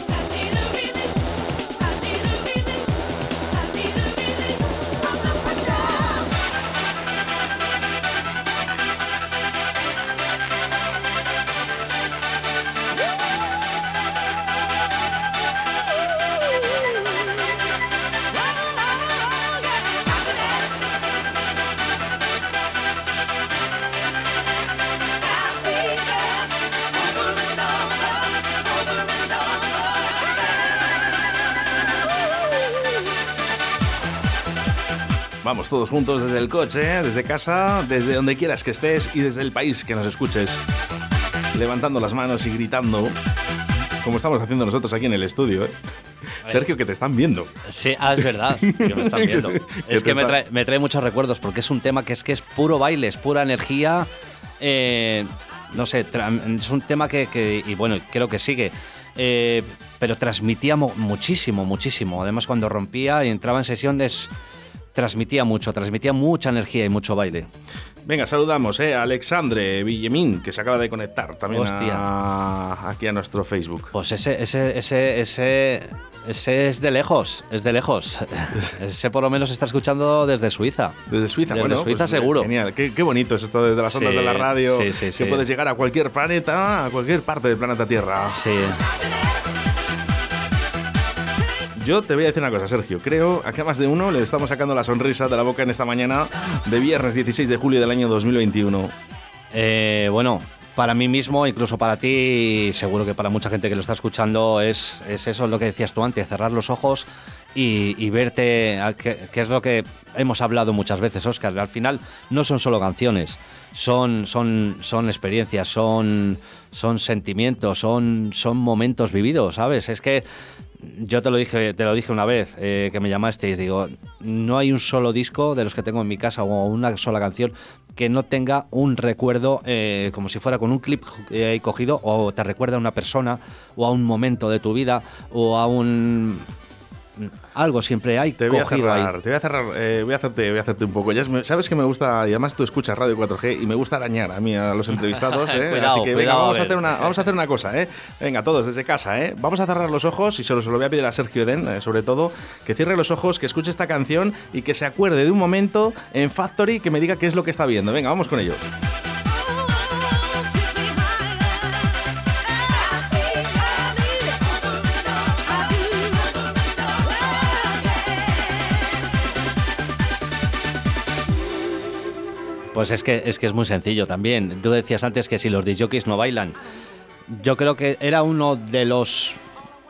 Vamos todos juntos desde el coche, desde casa, desde donde quieras que estés y desde el país que nos escuches. Levantando las manos y gritando, como estamos haciendo nosotros aquí en el estudio. ¿eh? Sergio, que te están viendo. Sí, ah, es verdad, que me están (laughs) viendo. es que me trae, me trae muchos recuerdos porque es un tema que es que es puro baile, es pura energía. eh, no sé, es un tema que, que- y bueno, creo que sigue. eh, pero transmitía mo- muchísimo, muchísimo. Además, cuando rompía y entraba en sesiones, transmitía mucho, transmitía mucha energía y mucho baile. Venga, saludamos ¿eh? a Alexandre Villemín, que se acaba de conectar también a- aquí a nuestro Facebook. Pues ese, ese, ese, ese, ese es de lejos, es de lejos. (laughs) ese por lo menos está escuchando desde Suiza. Desde Suiza, Desde bueno, Suiza pues, seguro. Genial, qué, qué bonito es esto desde las ondas Sí, de la radio. sí, sí, que puedes llegar a cualquier planeta, a cualquier parte del planeta Tierra. Sí. Yo te voy a decir una cosa, Sergio. Creo que a más de uno le estamos sacando la sonrisa de la boca en esta mañana de viernes 16 de julio del año 2021. Eh, bueno, para mí mismo, incluso para ti, seguro que para mucha gente que lo está escuchando, es, es eso lo que decías tú antes, cerrar los ojos y, verte, qué es lo que hemos hablado muchas veces, Oscar. Al final no son solo canciones, son, son, son experiencias, son, son sentimientos, son, son momentos vividos, ¿sabes? Es que yo te lo dije, te lo dije una vez eh, que me llamasteis, digo, no hay un solo disco de los que tengo en mi casa o una sola canción que no tenga un recuerdo eh, como si fuera con un clip eh, cogido o te recuerda a una persona o a un momento de tu vida o a un algo siempre hay Te voy a ahí. cerrar, te voy a cerrar, eh, voy a hacerte, voy a hacerte un poco. Ya es- sabes que me gusta, y además tú escuchas Radio 4G y me gusta arañar a mí a los (laughs) entrevistados, ¿eh? Cuidado, Así que venga, cuidado, vamos a a, ver. hacer una, vamos a hacer una cosa, ¿eh? Venga, todos desde casa, ¿eh? Vamos a cerrar los ojos y solo se lo voy a pedir a Sergio Eden, eh, sobre todo, que cierre los ojos, que escuche esta canción y que se acuerde de un momento en Factory que me diga qué es lo que está viendo. Venga, vamos con ello. Pues es que, es que es muy sencillo también. Tú decías antes que si los DJs no bailan. Yo creo que era uno de los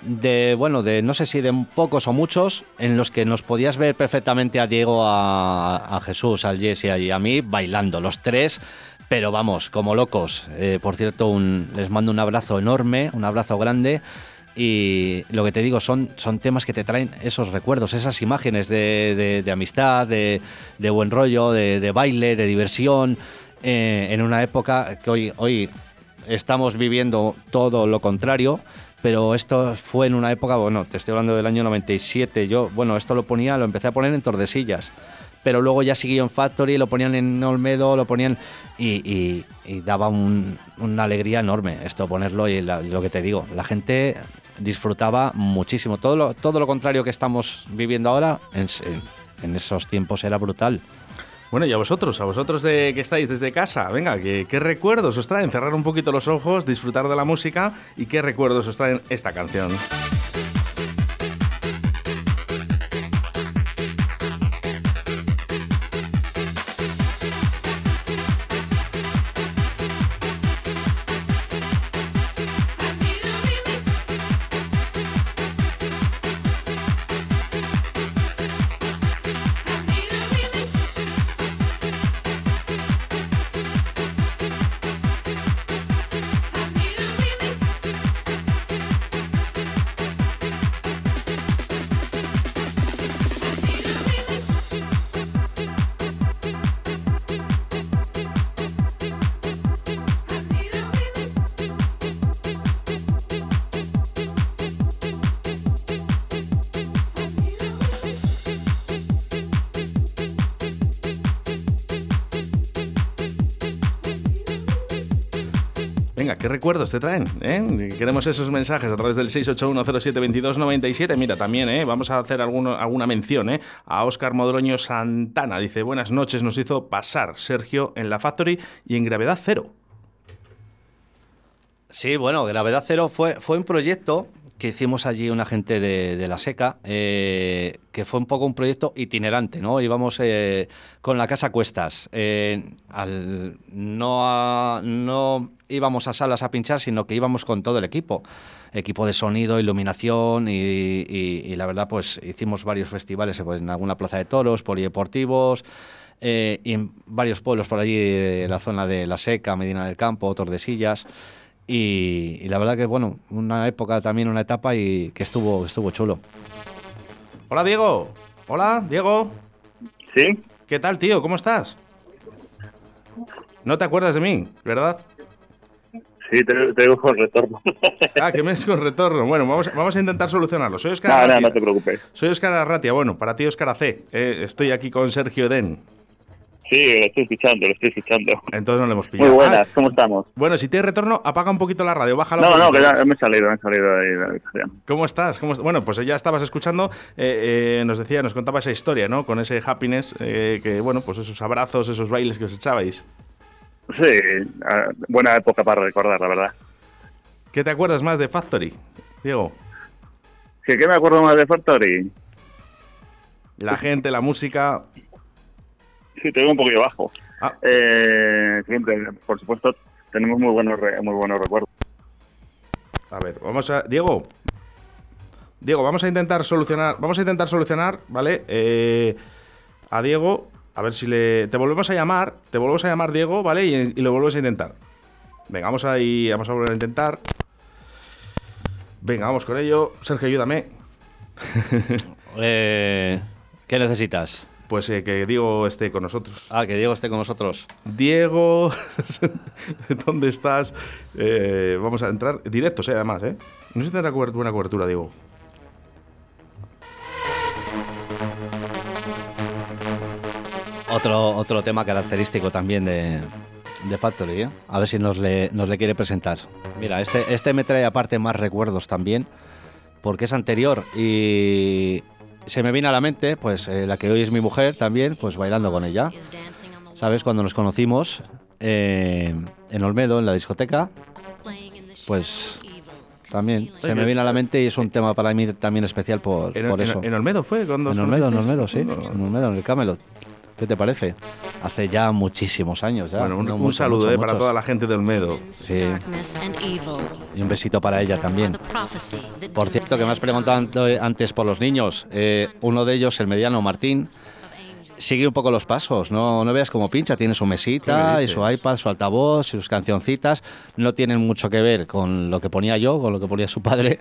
de bueno, de no sé si de pocos o muchos en los que nos podías ver perfectamente a Diego, a, Jesús, al Jesse y a mí bailando los tres, pero vamos, como locos. Eh, por cierto, un- les mando un abrazo enorme, un abrazo grande. Y lo que te digo son, son temas que te traen esos recuerdos, esas imágenes de, de- amistad, de, de buen rollo, de, de baile, de diversión, eh, en una época que hoy, hoy estamos viviendo todo lo contrario, pero esto fue en una época, bueno, te estoy hablando del año 97, yo, bueno, esto lo ponía, lo empecé a poner en Tordesillas, pero luego ya siguió en Factory, lo ponían en Olmedo, lo ponían y, y- daba un- una alegría enorme esto ponerlo y lo que te digo, la gente disfrutaba muchísimo, todo lo, todo lo contrario que estamos viviendo ahora, en esos tiempos era brutal. Bueno, y a vosotros, a vosotros de que estáis desde casa, venga, ¿qué, qué recuerdos os traen? Cerrar un poquito los ojos, disfrutar de la música y qué recuerdos os traen esta canción. ¿Qué recuerdos te traen? eh? Queremos esos mensajes a través del 681072297. Mira, también eh, vamos a hacer alguno- alguna mención eh, a Óscar Modroño Santana. Dice, buenas noches, nos hizo pasar Sergio en la Factory y en Gravedad Cero. Sí, bueno, Gravedad Cero fue, fue un proyecto que hicimos allí una gente de, de la SECA, eh, que fue un poco un proyecto itinerante, ¿no? Íbamos eh, con la casa a cuestas. eh, no, no íbamos a salas a pinchar, sino que íbamos con todo el equipo. Equipo de sonido, iluminación y la verdad, pues hicimos varios festivales pues, en alguna plaza de toros, polideportivos, eh, y en varios pueblos por allí de la zona de La Seca, Medina del Campo, Tordesillas. Y, y la verdad que, bueno, una época también, una etapa y que estuvo, estuvo chulo. Hola, Diego. Hola, Diego. ¿Sí? ¿Qué tal, tío? ¿Cómo estás? No te acuerdas de mí, ¿verdad? Sí, te, te digo con retorno. (laughs) Ah, que me es con retorno. Bueno, vamos, vamos a intentar solucionarlo. Soy Oscar No, no, Arratia. no te preocupes. Soy Oscar Arratia. Bueno, para ti Oscar AC. Eh, estoy aquí con Sergio Eden. Sí, lo estoy escuchando, lo estoy escuchando. Entonces no le hemos pillado. Muy buenas, Ah, ¿cómo estamos? bueno, si tienes retorno, apaga un poquito la radio, bájala No, no, que ya me he salido, me he salido de la habitación. ¿Cómo estás? ¿Cómo est- Bueno, pues ya estabas escuchando, eh, eh, nos decía, nos contaba esa historia, ¿no? Con ese happiness, eh, que bueno, pues esos abrazos, esos bailes que os echabais. Sí, buena época para recordar, la verdad. ¿Qué te acuerdas más de Factory, Diego? ¿Qué, qué me acuerdo más de Factory? La gente, la música. Sí, te veo un poquillo bajo. Ah. Eh, siempre, por supuesto, tenemos muy buenos, muy buenos recuerdos. A ver, vamos a. Diego. Diego, vamos a intentar solucionar. Vamos a intentar solucionar, ¿vale? Eh, a Diego. A ver si le. Te volvemos a llamar. Te volvemos a llamar, Diego, ¿vale? Y, y lo volvemos a intentar. Venga, vamos ahí. Vamos a volver a intentar. Venga, vamos con ello. Sergio, ayúdame. (laughs) Eh, ¿Qué necesitas? Pues eh, que Diego esté con nosotros. Ah, que Diego esté con nosotros. Diego, (laughs) ¿dónde estás? Eh, vamos a entrar directos, eh, además, ¿eh? No sé si tendrá buena cobertura, Diego. Otro, otro tema característico también de, de Factory, ¿eh? A ver si nos le, nos le quiere presentar. Mira, este, este me trae aparte más recuerdos también, porque es anterior y se me viene a la mente, pues eh, la que hoy es mi mujer también, pues bailando con ella. ¿Sabes? Cuando nos conocimos eh, en Olmedo, en la discoteca, pues también se me viene a la mente y es un tema para mí también especial por, En, por en- eso. en Olmedo fue cuando En Olmedo, en? Olmedo, sí. En Olmedo, en el Camelot. ¿Qué te parece? Hace ya muchísimos años. Ya. Bueno, un, No un muchos, saludo eh, para toda la gente de Olmedo. Sí. Y un besito para ella también. Por cierto, que me has preguntado ant- antes por los niños. Eh, uno de ellos, el mediano Martín, sigue un poco los pasos. No, no veas cómo pincha. Tiene su ¿Qué mesita me y su iPad, su altavoz, sus cancioncitas. No tienen mucho que ver con lo que ponía yo, con lo que ponía su padre.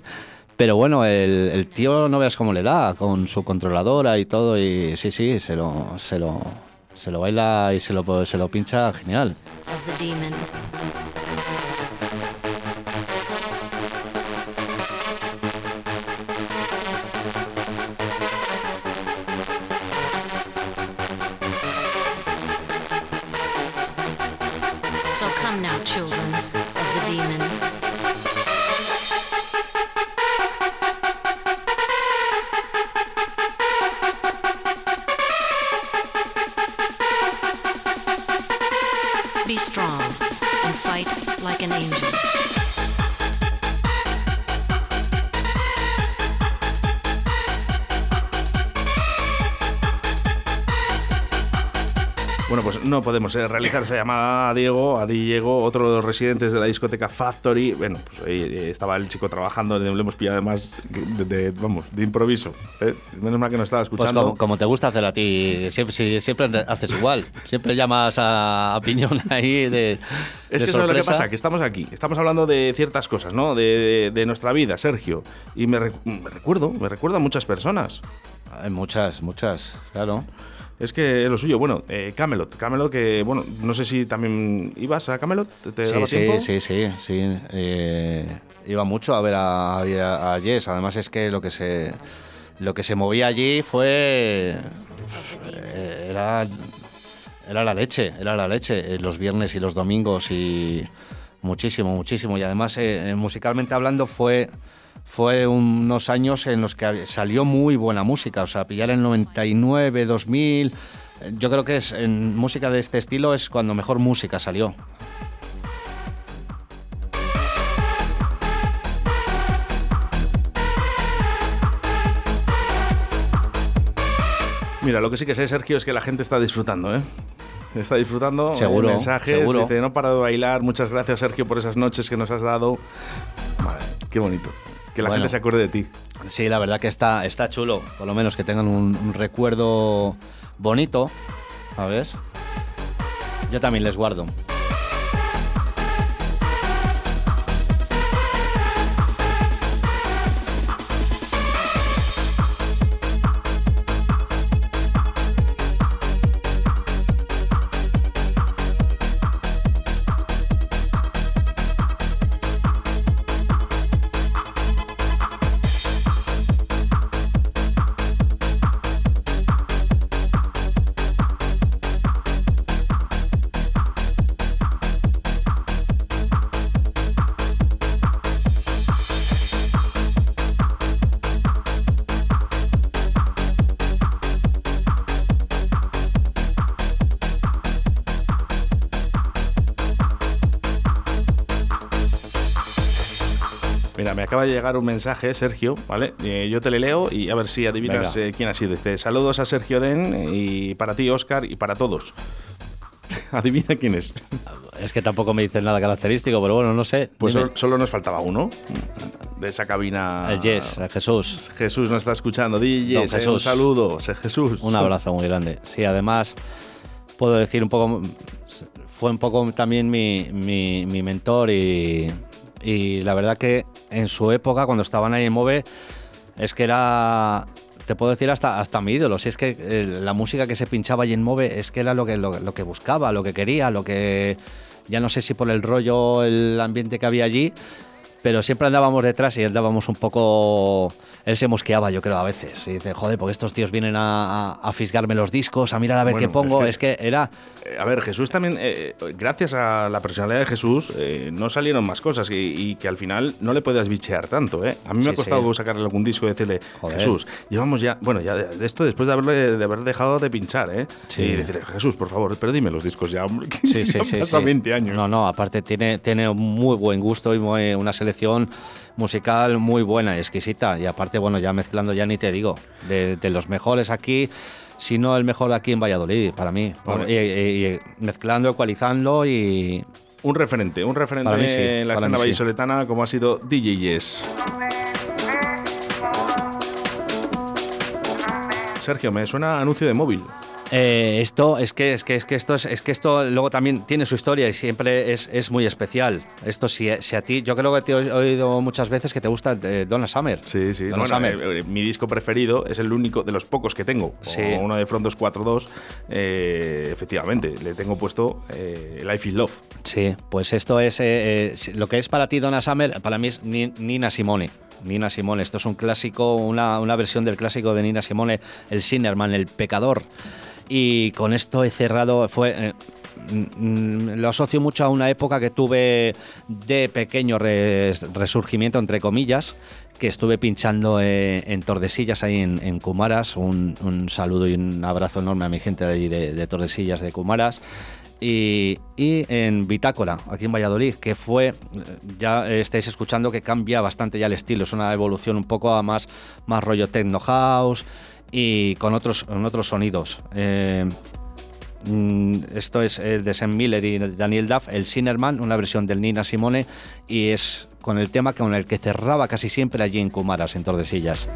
Pero bueno, el, el tío no veas cómo le da, con su controladora y todo. Y sí, sí, se lo, se lo, se lo baila y se lo, se lo pincha genial. No podemos eh, realizar esa llamada a Diego, a Diego, otro de los residentes de la discoteca Factory. Bueno, pues ahí eh, estaba el chico trabajando, le hemos pillado además de, de- vamos, de improviso. ¿eh? Menos mal que nos estaba Pues escuchando. como, como te gusta hacer a ti, siempre, si- siempre haces igual. Siempre llamas a, a Piñón ahí de. Es de que eso es lo que pasa, que estamos aquí, estamos hablando de ciertas cosas, ¿no? De, de- de nuestra vida, Sergio. Y me, me recuerdo, me recuerdo a muchas personas. Hay muchas, muchas, claro. Es que es lo suyo, bueno, eh, Camelot, Camelot que, bueno, no sé si también ibas a Camelot, ¿te, Sí, daba sí, tiempo? sí, sí, sí. Eh, iba mucho a ver a, a, a Jess. Además es que lo que se lo que se movía allí fue eh, era era la leche, era la leche. Los viernes y los domingos y muchísimo, muchísimo. Y además, eh, musicalmente hablando, fue, fue unos años en los que salió muy buena música. O sea, pillar el 99, 2000. eh, Yo creo que es en música de este estilo es cuando mejor música salió. Mira, lo que sí que sé, Sergio, es que la gente está disfrutando, ¿eh? Está disfrutando. eh, Seguro, mensajes. seguro. Dice, no para de bailar. Muchas gracias, Sergio, por esas noches que nos has dado. Madre, qué bonito. Que la Bueno. gente se acuerde de ti. Sí, la verdad que está, está chulo. Por lo menos que tengan un, un recuerdo bonito. ¿Sabes? Yo también les guardo. Llegar un mensaje, Sergio, ¿vale? Eh, yo te le leo y a ver si adivinas eh, quién ha sido. Dice, saludos a Sergio Den y para ti, Oscar, y para todos. (laughs) Adivina quién es. Es que tampoco me dicen nada característico, pero bueno, no sé. Pues solo, solo nos faltaba uno de esa cabina. El Yes, el Jesús. Jesús nos está escuchando. DJ, Don un Jesús. saludo. Sé Jesús. Un abrazo muy grande. Sí, además, puedo decir un poco. Fue un poco también mi, mi- mi mentor y, y la verdad que en su época, cuando estaban ahí en Move, es que era. Te puedo decir hasta, hasta mi ídolo. Si es que eh, la música que se pinchaba allí en Move es que era lo que, lo, lo que buscaba, lo que quería, lo que. Ya no sé si por el rollo, el ambiente que había allí, pero siempre andábamos detrás y andábamos un poco. Él se mosqueaba, yo creo, a veces. Y dice, joder, porque estos tíos vienen a, a, a fisgarme los discos, a mirar a ver Bueno, qué pongo. es Es que- que, era. Eh, A ver, Jesús también, eh, gracias a la personalidad de Jesús, eh, no salieron más cosas y, y que al final no le puedes bichear tanto. ¿eh? A mí me Sí, ha costado sí. sacarle algún disco y decirle, Joder. Jesús, llevamos ya, bueno, ya de esto después de, haberle, de haber dejado de pinchar, ¿eh? Sí. Y decirle, Jesús, por favor, pero dime los discos ya, hombre, (laughs) que Sí, sí, han sí, pasado sí. 20 años. No, no, aparte tiene, tiene muy buen gusto y muy- una selección musical muy buena, exquisita. Y aparte, bueno, ya mezclando, ya ni te digo, de, de los mejores aquí, si no el mejor aquí en Valladolid, para mí. Vale. Y, y- y mezclando, ecualizando y. Un referente, un referente Para mí sí, en la escena mí sí. vallisoletana como ha sido DJ Yes. Sergio, me suena anuncio de móvil. Eh, esto es que es que es que esto es, es que esto luego también tiene su historia y siempre es, es muy especial. Esto si, si a ti, yo creo que te he oído muchas veces que te gusta eh, Donna Summer. Sí, sí. Donna Bueno, Summer. eh, eh, mi disco preferido es el único de los pocos que tengo. Sí. O Uno de Front 242. eh, efectivamente, le tengo puesto Life in Love. Sí, pues esto es lo que es para ti Donna Summer, para mí es Ni- Nina Simone. Nina Simone, esto es un clásico, una, una versión del clásico de Nina Simone, el Sinnerman, el pecador. Y con esto he cerrado, eh, mm, mm, lo asocio mucho a una época que tuve de pequeño res- resurgimiento, entre comillas, que estuve pinchando eh, en Tordesillas, ahí en, en Cumaras. Un, saludo y un abrazo enorme a mi gente de de, de Tordesillas, de Cumaras. Y, y en Bitácora, aquí en Valladolid, que fue, eh, ya estáis escuchando que cambia bastante ya el estilo, es una evolución un poco a más, más rollo techno house y con otros, con otros sonidos. Eh, mm, esto es eh, de Sam Miller y Daniel Duff, el Sinnerman, una versión del Nina Simone, y es con el tema con el que cerraba casi siempre allí en Cumaras, en Tordesillas.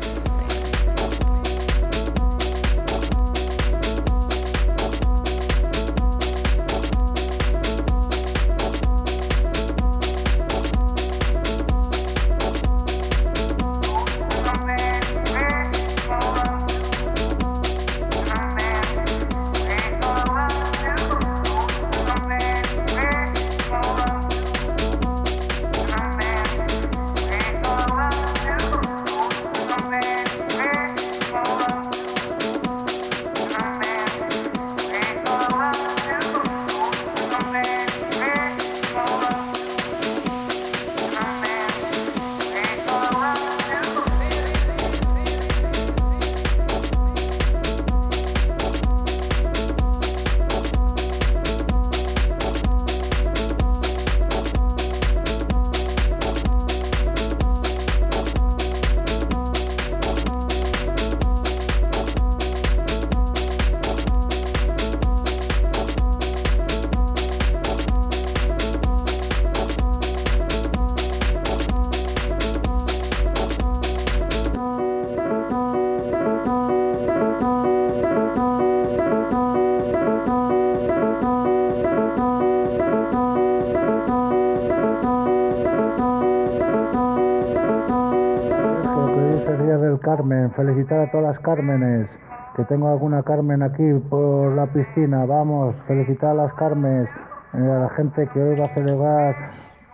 Felicitar a todas las Cármenes. Que tengo alguna Carmen aquí por la piscina. Vamos, felicitar a las Carmenes. eh, a la gente que hoy va a celebrar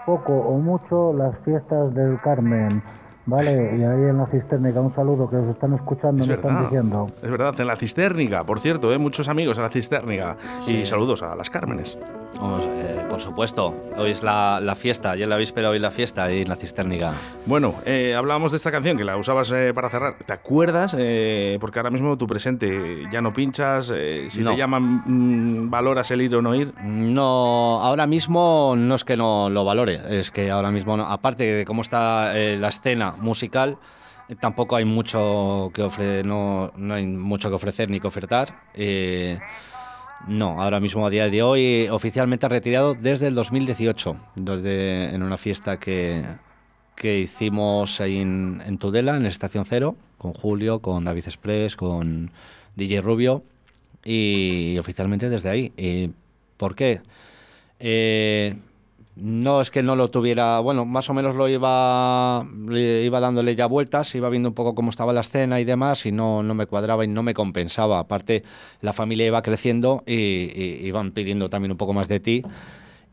poco o mucho las fiestas del Carmen. Vale, y ahí en la cisternica, un saludo que os están escuchando, Es me están verdad, diciendo. es verdad, en la cistérnica, por cierto, ¿eh? muchos amigos en la cistérnica. Sí. Y saludos a las Cármenes. Vamos, eh, por supuesto, hoy es la, la fiesta, ya la víspera, hoy la fiesta ahí en la cisterniga. Bueno, eh, hablábamos de esta canción que la usabas eh, para cerrar. ¿Te acuerdas? Eh, porque ahora mismo tu presente ya no pinchas. eh, si No. te llaman, mm, ¿valoras el ir o no ir? No, ahora mismo no es que no lo valore, es que ahora mismo, no. aparte de cómo está eh, la escena musical, tampoco hay mucho que ofrecer, no, no hay mucho que ofrecer ni que ofertar. No, ahora mismo a día de hoy oficialmente retirado desde el 2018, desde, en una fiesta que, que hicimos ahí en, en Tudela, en Estación Cero, con Julio, con David Express, con DJ Rubio y oficialmente desde ahí. ¿Y ¿Por qué? Eh, no es que no lo tuviera, bueno, más o menos lo iba, iba dándole ya vueltas, iba viendo un poco cómo estaba la escena y demás, y no, no me cuadraba y no me compensaba. Aparte, la familia iba creciendo y, iban pidiendo también un poco más de ti.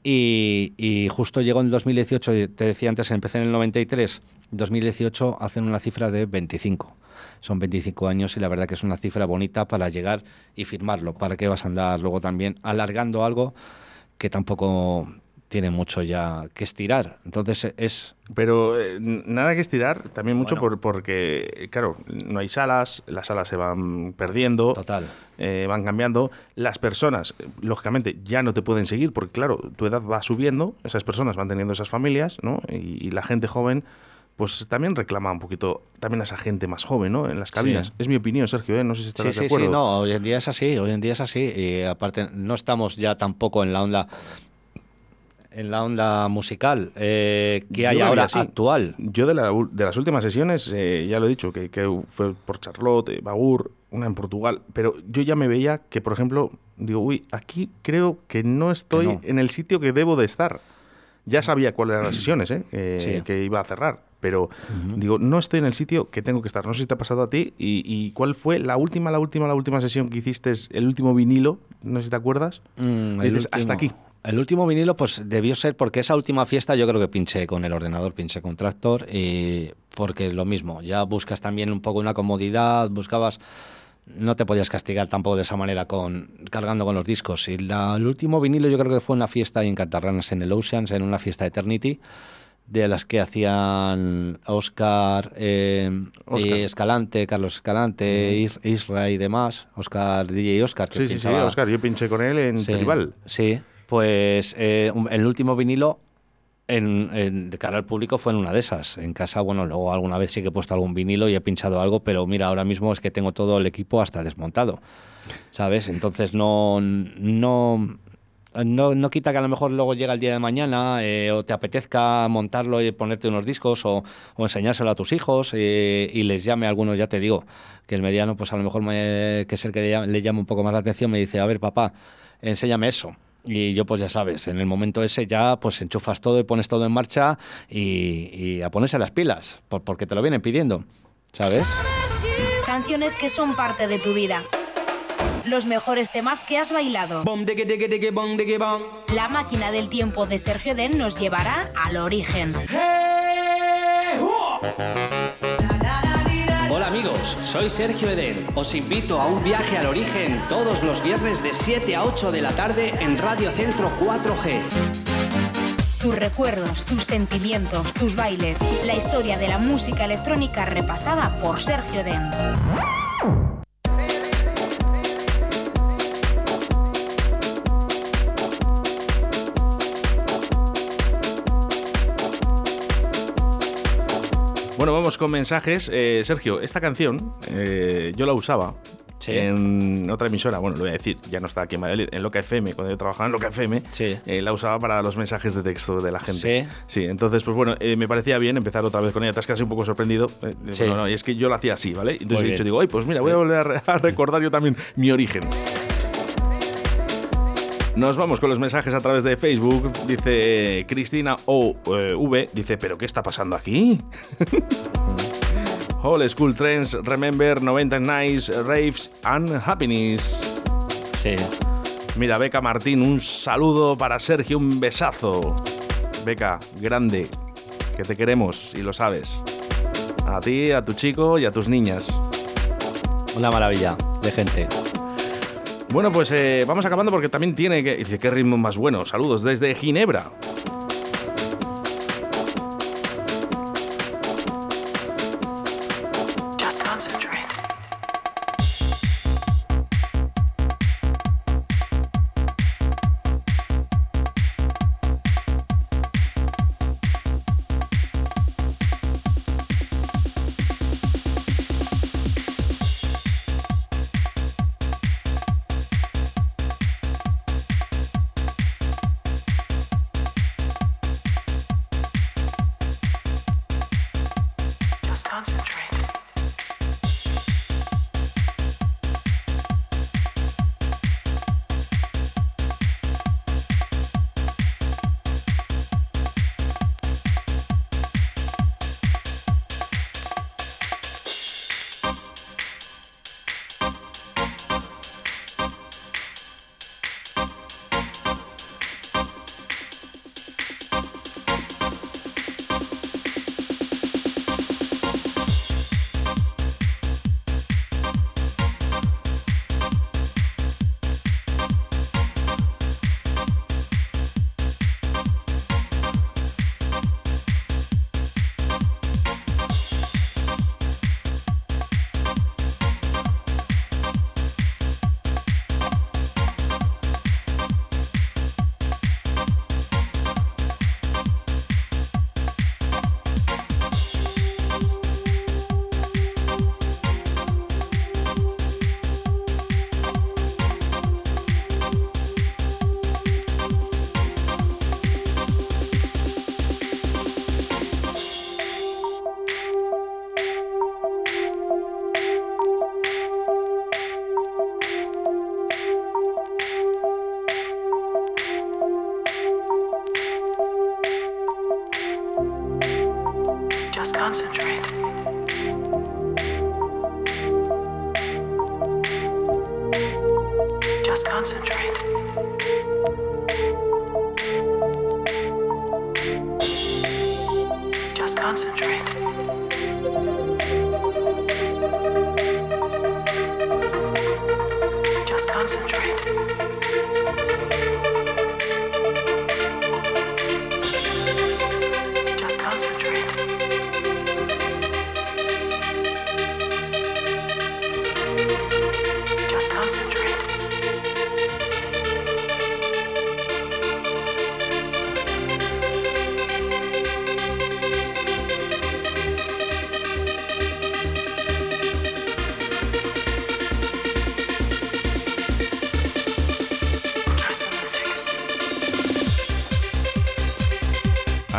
Y, y justo llegó en el 2018, y te decía antes, empecé en el 93, 2018 hacen una cifra de 25. Son 25 años y la verdad que es una cifra bonita para llegar y firmarlo. ¿Para qué vas a andar luego también alargando algo que tampoco tiene mucho ya que estirar? Entonces es... Pero eh, nada que estirar, también mucho Bueno. por- porque, claro, no hay salas, las salas se van perdiendo, Total. eh, van cambiando. Las personas, eh, lógicamente, ya no te pueden seguir porque, claro, tu edad va subiendo, esas personas van teniendo esas familias, ¿no? Y, y la gente joven, pues también reclama un poquito, también a esa gente más joven, ¿no? En las cabinas. Es mi opinión, Sergio, ¿eh? No sé si Sí, estarás sí, de acuerdo. sí, no, hoy en día es así, hoy en día es así. Y aparte, no estamos ya tampoco en la onda en la onda musical eh, que hay ahora actual. Yo de, la de las últimas sesiones, eh, ya lo he dicho, que, que fue por Charlotte, eh, Bagur, una en Portugal, pero yo ya me veía que, por ejemplo, digo, uy, aquí creo que no estoy no. en el sitio que debo de estar. Ya sabía cuáles eran las sesiones eh, eh, Sí. que iba a cerrar, pero digo, no estoy en el sitio que tengo que estar. No sé si te ha pasado a ti y, y cuál fue la última, la última, la última sesión que hiciste, el último vinilo, no sé si te acuerdas. Mm, hasta aquí. El último vinilo, pues debió ser porque esa última fiesta yo creo que pinché con el ordenador, pinché con Tractor, y porque lo mismo, ya buscas también un poco una comodidad, buscabas. No te podías castigar tampoco de esa manera con cargando con los discos. Y la- el último vinilo yo creo que fue una fiesta ahí en Catarranas, en el Oceans, en una fiesta Eternity, de las que hacían Oscar, eh, Óscar. y Escalante, Carlos Escalante, Is- Isra y demás. Oscar, DJ Oscar. que Sí, sí, sí, Oscar, yo pinché con él en Sí, Tribal. Sí, pues eh, el último vinilo en, en- de cara al público fue en una de esas. En casa, bueno, luego alguna vez sí que he puesto algún vinilo y he pinchado algo, pero mira, ahora mismo es que tengo todo el equipo hasta desmontado, ¿sabes? Entonces no, no, no, no quita que a lo mejor luego llega el día de mañana eh, o te apetezca montarlo y ponerte unos discos o, o enseñárselo a tus hijos eh, y les llame a algunos, ya te digo, que el mediano pues a lo mejor me- que es el que le llama, le llama un poco más la atención, me dice, a ver papá, enséñame eso. Y yo pues ya sabes, en el momento ese ya pues enchufas todo y pones todo en marcha y, y a ponerse las pilas, por- porque te lo vienen pidiendo, ¿sabes? Canciones que son parte de tu vida. Los mejores temas que has bailado. La máquina del tiempo de Sergio Den nos llevará al origen. Soy Sergio Eden. Os invito a un viaje al origen todos los viernes de 7 a 8 de la tarde en Radio Centro 4G. Tus recuerdos, tus sentimientos, tus bailes. La historia de la música electrónica repasada por Sergio Den. Bueno, vamos con mensajes. Eh, Sergio, esta canción eh, yo la usaba en otra emisora, bueno, lo voy a decir, ya no está aquí en Valladolid, en Loca FM, cuando yo trabajaba en Loca FM, eh, la usaba para los mensajes de texto de la gente. Sí. entonces, pues bueno, eh, me parecía bien empezar otra vez con ella. Te has casi un poco sorprendido. Eh, Sí. bueno, no, y es que yo lo hacía así, ¿vale? Entonces Muy he dicho, bien. digo, ay, pues mira, voy a volver (laughs) a recordar yo también mi origen. Nos vamos con los mensajes a través de Facebook. Dice Cristina O eh, V, dice, ¿pero qué está pasando aquí? (laughs) All School Trends, Remember, 90 Nights, Raves and Happiness. Sí. Mira, Beca Martín, un saludo para Sergio, un besazo. Beca, grande, que te queremos y lo sabes. A ti, a tu chico y a tus niñas. Una maravilla de gente. Bueno, pues eh, vamos acabando porque también tiene que. Dice, qué ritmo más bueno. Saludos desde Ginebra.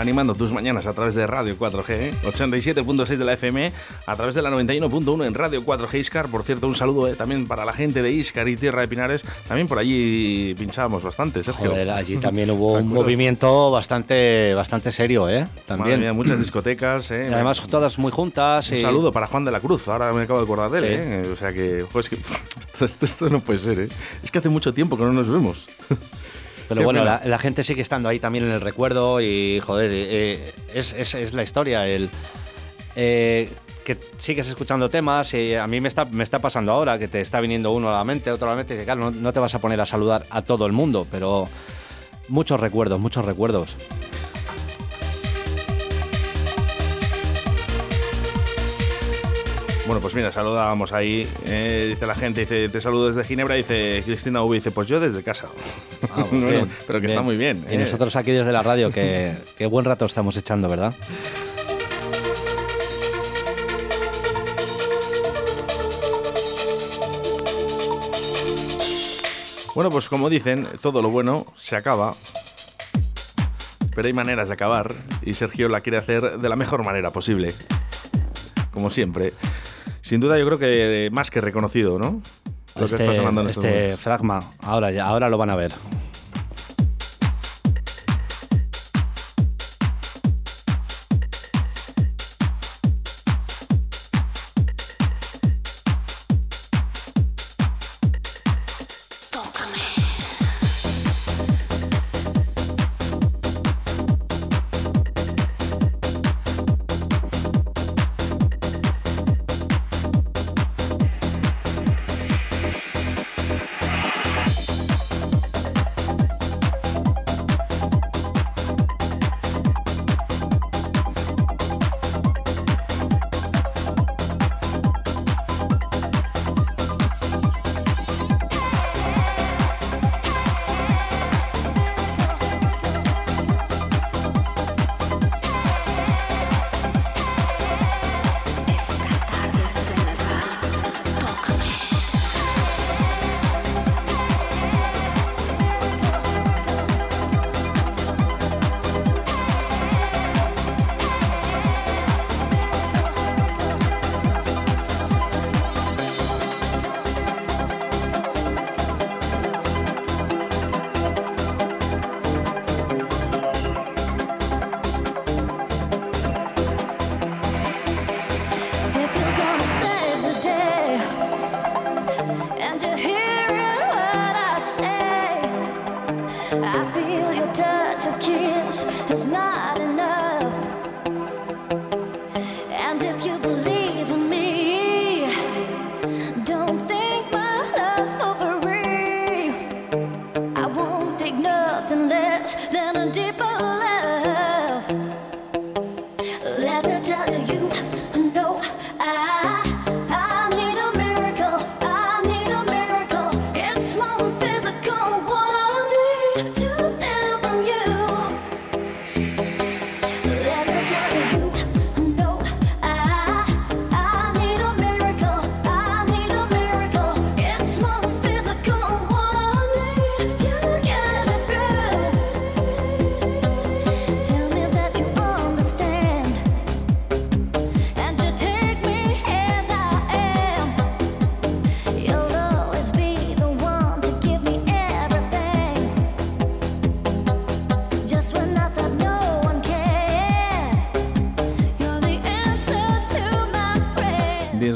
Animando tus mañanas a través de Radio 4G, ¿eh? 87.6 de la FM, a través de la 91.1 en Radio 4G Iscar. Por cierto, un saludo eh, también para la gente de Iscar y Tierra de Pinares. También por allí pinchábamos bastante, Sergio. Joder, allí también hubo (laughs) un movimiento bastante, bastante serio, ¿eh? También. mía, muchas discotecas. ¿eh? Además todas muy juntas. Un y- saludo para Juan de la Cruz, ahora me acabo de acordar de él, Sí. ¿eh? O sea que, jo, es que (laughs) esto, esto- esto no puede ser, ¿eh? Es que hace mucho tiempo que no nos vemos. (laughs) Pero Qué bueno, la, la gente sigue estando ahí también en el recuerdo y, joder, eh, es, es- es la historia. El, eh, que sigues escuchando temas y a mí me está, me está pasando ahora que te está viniendo uno a la mente, otro a la mente, y que claro, no, no te vas a poner a saludar a todo el mundo, pero muchos recuerdos, muchos recuerdos. Bueno, pues mira, saludábamos ahí, eh, dice la gente, dice, te saludo desde Ginebra, dice Cristina V, dice, pues yo desde casa. Ah, (laughs) Bueno, bien, pero que bien. está muy bien. Y ¿eh? nosotros aquí desde la radio, que, que buen rato estamos echando, ¿verdad? Bueno, pues como dicen, todo lo bueno se acaba. Pero hay maneras de acabar y Sergio la quiere hacer de la mejor manera posible. Como siempre. Sin duda yo creo que más que reconocido, ¿no? Lo que está sonando en este momentos. fragma, ahora, ya, ahora lo van a ver.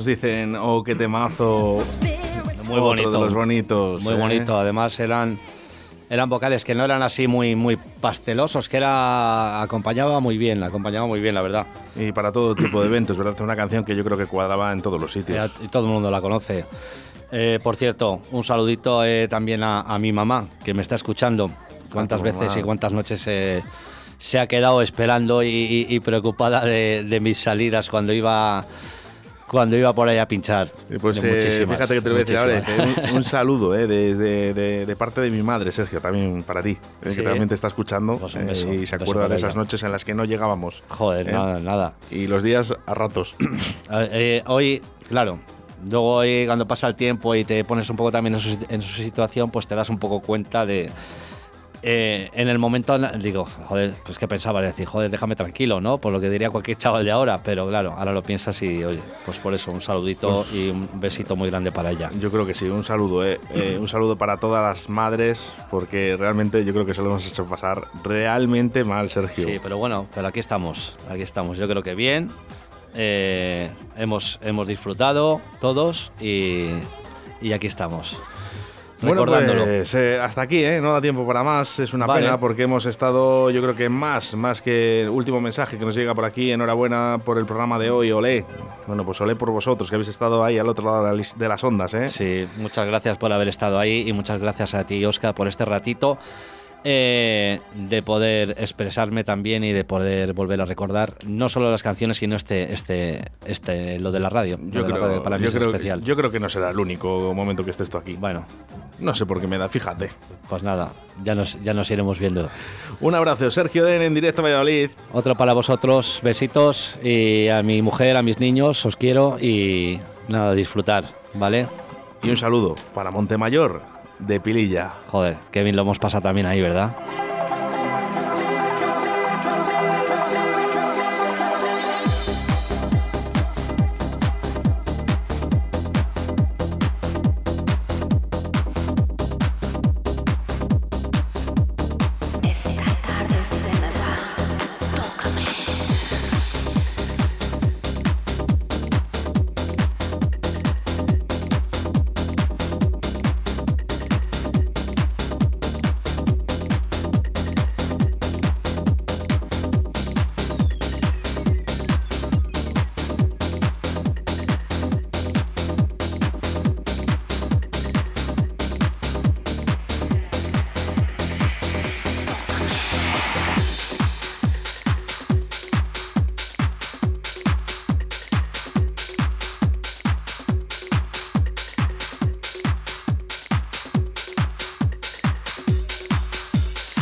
Dicen, oh, qué temazo. Muy bonito. de los bonitos. Muy ¿eh? bonito. Además eran eran vocales que no eran así muy muy pastelosos, que era acompañaba muy bien, acompañaba muy bien, la verdad. Y para todo tipo de eventos, ¿verdad? Es una canción que yo creo que cuadraba en todos los sitios. Y todo el mundo la conoce. Eh, por cierto, un saludito eh, también a, a mi mamá, que me está escuchando. Cuántas tu veces mamá. y cuántas noches eh, se ha quedado esperando y, y- y preocupada de, de mis salidas cuando iba cuando iba por ahí a pinchar. Pues De eh, fíjate que te lo voy a decir ahora, eh, un, un saludo eh, de, de- de- de parte de mi madre, Sergio, también para ti, eh, Sí. que también te está escuchando Pues eh, beso, y se acuerda de esas ella. noches en las que no llegábamos. Joder, eh, nada, nada. Y los días a ratos. (coughs) Eh, eh, hoy, claro, luego cuando pasa el tiempo y te pones un poco también en su, en su situación, pues te das un poco cuenta de... eh, en el momento digo, joder, pues que pensaba, decir, joder, déjame tranquilo, ¿no? Por lo que diría cualquier chaval de ahora, pero claro, ahora lo piensas y, oye, pues por eso, un saludito y un besito muy grande para ella. Yo creo que sí, un saludo, eh. Eh, un saludo para todas las madres, porque realmente yo creo que se lo hemos hecho pasar realmente mal, Sergio. Sí, pero bueno, pero aquí estamos, aquí estamos. Yo creo que bien. eh, hemos, hemos disfrutado todos y, y aquí estamos. Bueno, Recordándolo. pues eh, hasta aquí, ¿eh? No da tiempo para más. Es una Vale. pena porque hemos estado, yo creo que más, más que el último mensaje que nos llega por aquí. Enhorabuena por el programa de hoy, olé. Bueno, pues olé por vosotros que habéis estado ahí al otro lado de las ondas, ¿eh? Sí, muchas gracias por haber estado ahí y muchas gracias a ti, Oscar, por este ratito eh, de poder expresarme también y de poder volver a recordar no solo las canciones, sino este, este, este, lo de la radio. Yo creo, radio para mí yo, es creo, especial. yo creo que no será el único momento que estés tú aquí. Bueno. No sé por qué me da, fíjate. Pues nada, ya nos, ya nos iremos viendo. Un abrazo, Sergio Den en directo a Valladolid. Otro para vosotros, besitos y a mi mujer, a mis niños, os quiero y nada, disfrutar, ¿vale? Y un saludo para Montemayor de Pililla. Joder, bien lo hemos pasado también ahí, ¿verdad?